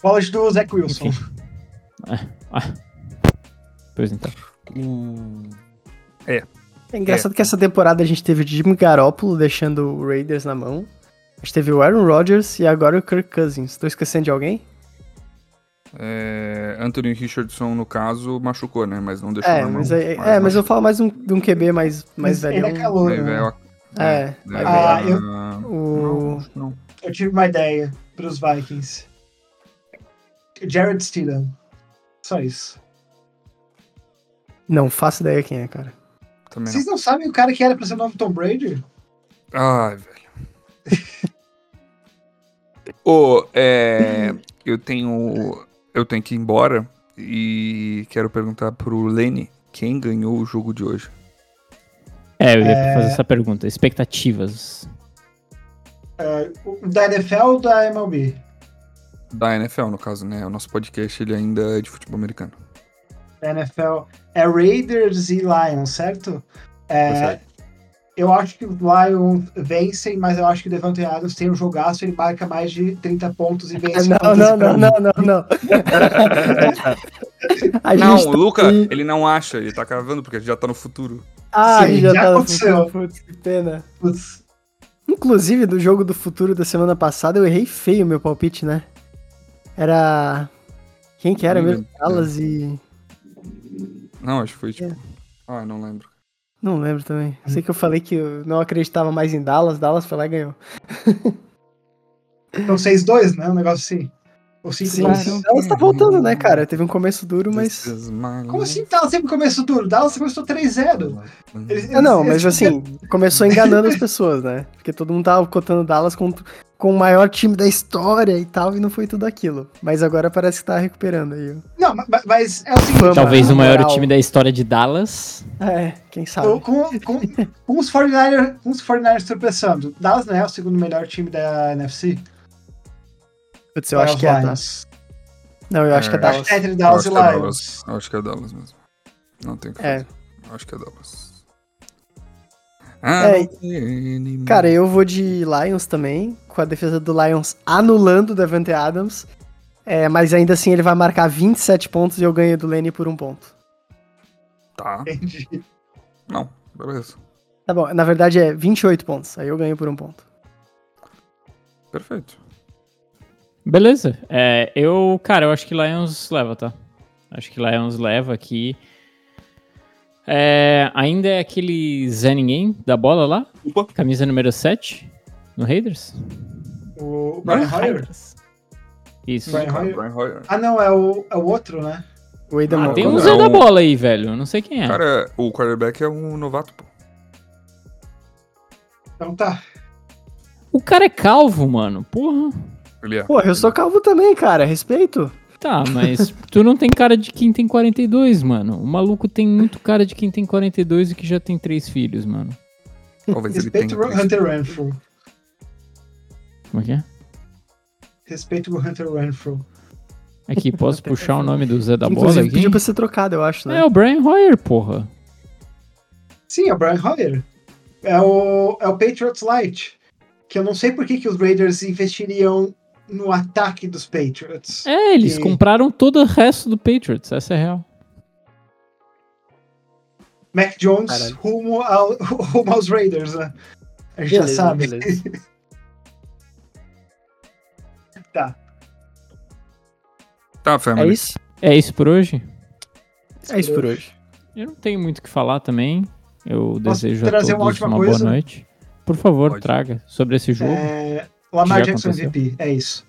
College do Zach Wilson. Enfim. Pois então. É engraçado que essa temporada a gente teve o Jimmy Garoppolo deixando o Raiders na mão. A gente teve o Aaron Rodgers e agora o Kirk Cousins. Tô esquecendo de alguém? É, Anthony Richardson, no caso, machucou, né? Mas não deixou É, na mão. mas, é, é, mas eu falo mais um, de um QB mais, mais Mas ele velho. é calor, né? velho, É, daí, Ah, eu- O... Não, não. Eu tive uma ideia pros Vikings. Jared Stidham. Só isso. Não faço ideia quem é, cara. Também Vocês não. não sabem o cara que era pra ser o novo Tom Brady? Ai, velho. *laughs* Ô, é, eu tenho. Eu tenho que ir embora e quero perguntar pro Lenny quem ganhou o jogo de hoje. É, eu ia fazer essa pergunta. Expectativas. O Da NFL ou da MLB? Da NFL, no caso, né? O nosso podcast ele ainda é de futebol americano. Da NFL é Raiders e Lions, certo? É, Perfeito. Eu acho que os Lions vencem, mas eu acho que o Devante Adams tem um jogaço, ele marca mais de 30 pontos e vence. Não, não, não, não, não, não. *laughs* A não, gente o tá Luca, aqui- ele não acha, ele tá cravando porque já tá no futuro. Ah, Sim, já, já tá no aconteceu. futuro, Putz, que pena. Putz, Inclusive, do jogo do futuro da semana passada, eu errei feio meu palpite, né? Era. Quem que era mesmo? Dallas e. Não, acho que foi É. tipo. Ah, não lembro. Não lembro também. Sei que eu falei que eu não acreditava mais em Dallas, Dallas foi lá e ganhou. então 6-2, né? Um negócio assim. Ou 5-2. Sim, Claro. sim. Dallas tá voltando, né, cara? Teve um começo duro, mas. Como assim Dallas sempre começou duro? Dallas começou 3-0. life. Eles- Ah, não, mas assim, começou enganando as pessoas, né? Porque todo mundo tava cotando Dallas com, com o maior time da história e tal, e não foi tudo aquilo. Mas agora parece que tá recuperando aí. Não, mas é o seguinte. Fama. Talvez o maior moral. time da história de Dallas. É, quem sabe. Com, com, com, com os 49ers, com os 49ers tropeçando, Dallas não é o segundo melhor time da NFC? Putz, eu acho que é. Tá? Não, eu acho que é É, Dallas. Acho que é entre Dallas e é Lions. Dallas. Eu Acho que é Dallas mesmo. Não tem o que É. fazer. Eu Acho que é Dallas. É, Ah, Cara, eu vou de Lions também, com a defesa do Lions anulando o Devante Adams. É, mas ainda assim ele vai marcar 27 pontos e eu ganho do Lenny por um ponto. Tá. Entendi. Não, beleza. Tá bom, na verdade é 28 pontos, aí eu ganho por um ponto. Perfeito. Beleza. É, eu, cara, eu acho que Lions leva, tá? Acho que Lions leva aqui. É, ainda é aquele Zé Ninguém da bola lá? Opa. Camisa número 7 no Raiders? O Brian Hoyer? Isso. Brian Hoyer? Brian Hoyer. Ah, não, é o, é o outro, né? O Aidan Ah, Tem um Zé da bola aí, velho. Eu Não sei quem é. Cara, o quarterback é um novato, pô. Então tá. O cara é calvo, mano. Porra. Ele é. Porra, eu sou calvo também, cara, respeito. Tá, mas *laughs* tu não tem cara de quem tem 42, mano. O maluco tem muito cara de quem tem 42 e que já tem três filhos, mano. Talvez ele tenha. Respeito o Hunter Renfrew. Como é que é? Respeito o Hunter Renfrew. Aqui, posso puxar o nome do Zé da bola Inclusive aqui? pediu pra ser trocado, eu acho, né? É o Brian Hoyer, porra. Sim, é o Brian Hoyer. É o, é o Patriots Light. Que eu não sei por que, que os Raiders investiriam no ataque dos Patriots. É, eles E- compraram todo o resto do Patriots, essa é a real. Mac Jones Caralho. rumo, ao, *laughs* rumo aos Raiders, né? A gente Beleza, já sabe. beleza. *laughs* Tá. Tá, É family. isso? É isso por hoje? É isso por hoje. Eu não tenho muito o que falar também. Eu Posso desejo a uma todos última uma boa coisa? noite. Por favor, Pode. traga sobre esse jogo. É, Lamar Jackson? MVP, é isso.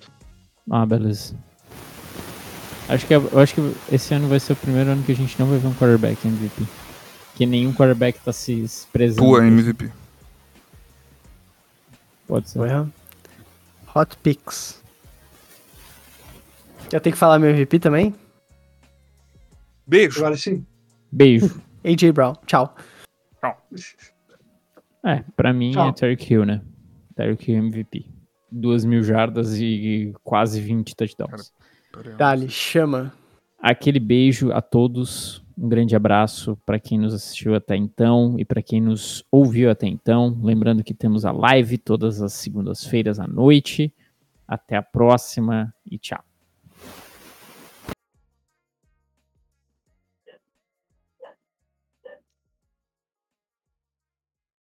Ah, beleza. Acho que, é- eu acho que esse ano vai ser o primeiro ano que a gente não vai ver um quarterback MVP. Que nenhum quarterback tá se expressando. Tua MVP. Pode ser. Well, Hot Picks. Eu tenho que falar meu MVP também? Beijo. Agora sim. Beijo. *laughs* AJ Brown, tchau. É, pra mim Tchau. é Terry Hill, né? Terry Hill MVP. Duas mil jardas e quase 20 touchdowns. Dali, chama. Aquele beijo a todos. Um grande abraço para quem nos assistiu até então e para quem nos ouviu até então. Lembrando que temos a live todas as segundas-feiras à noite. Até a próxima e tchau.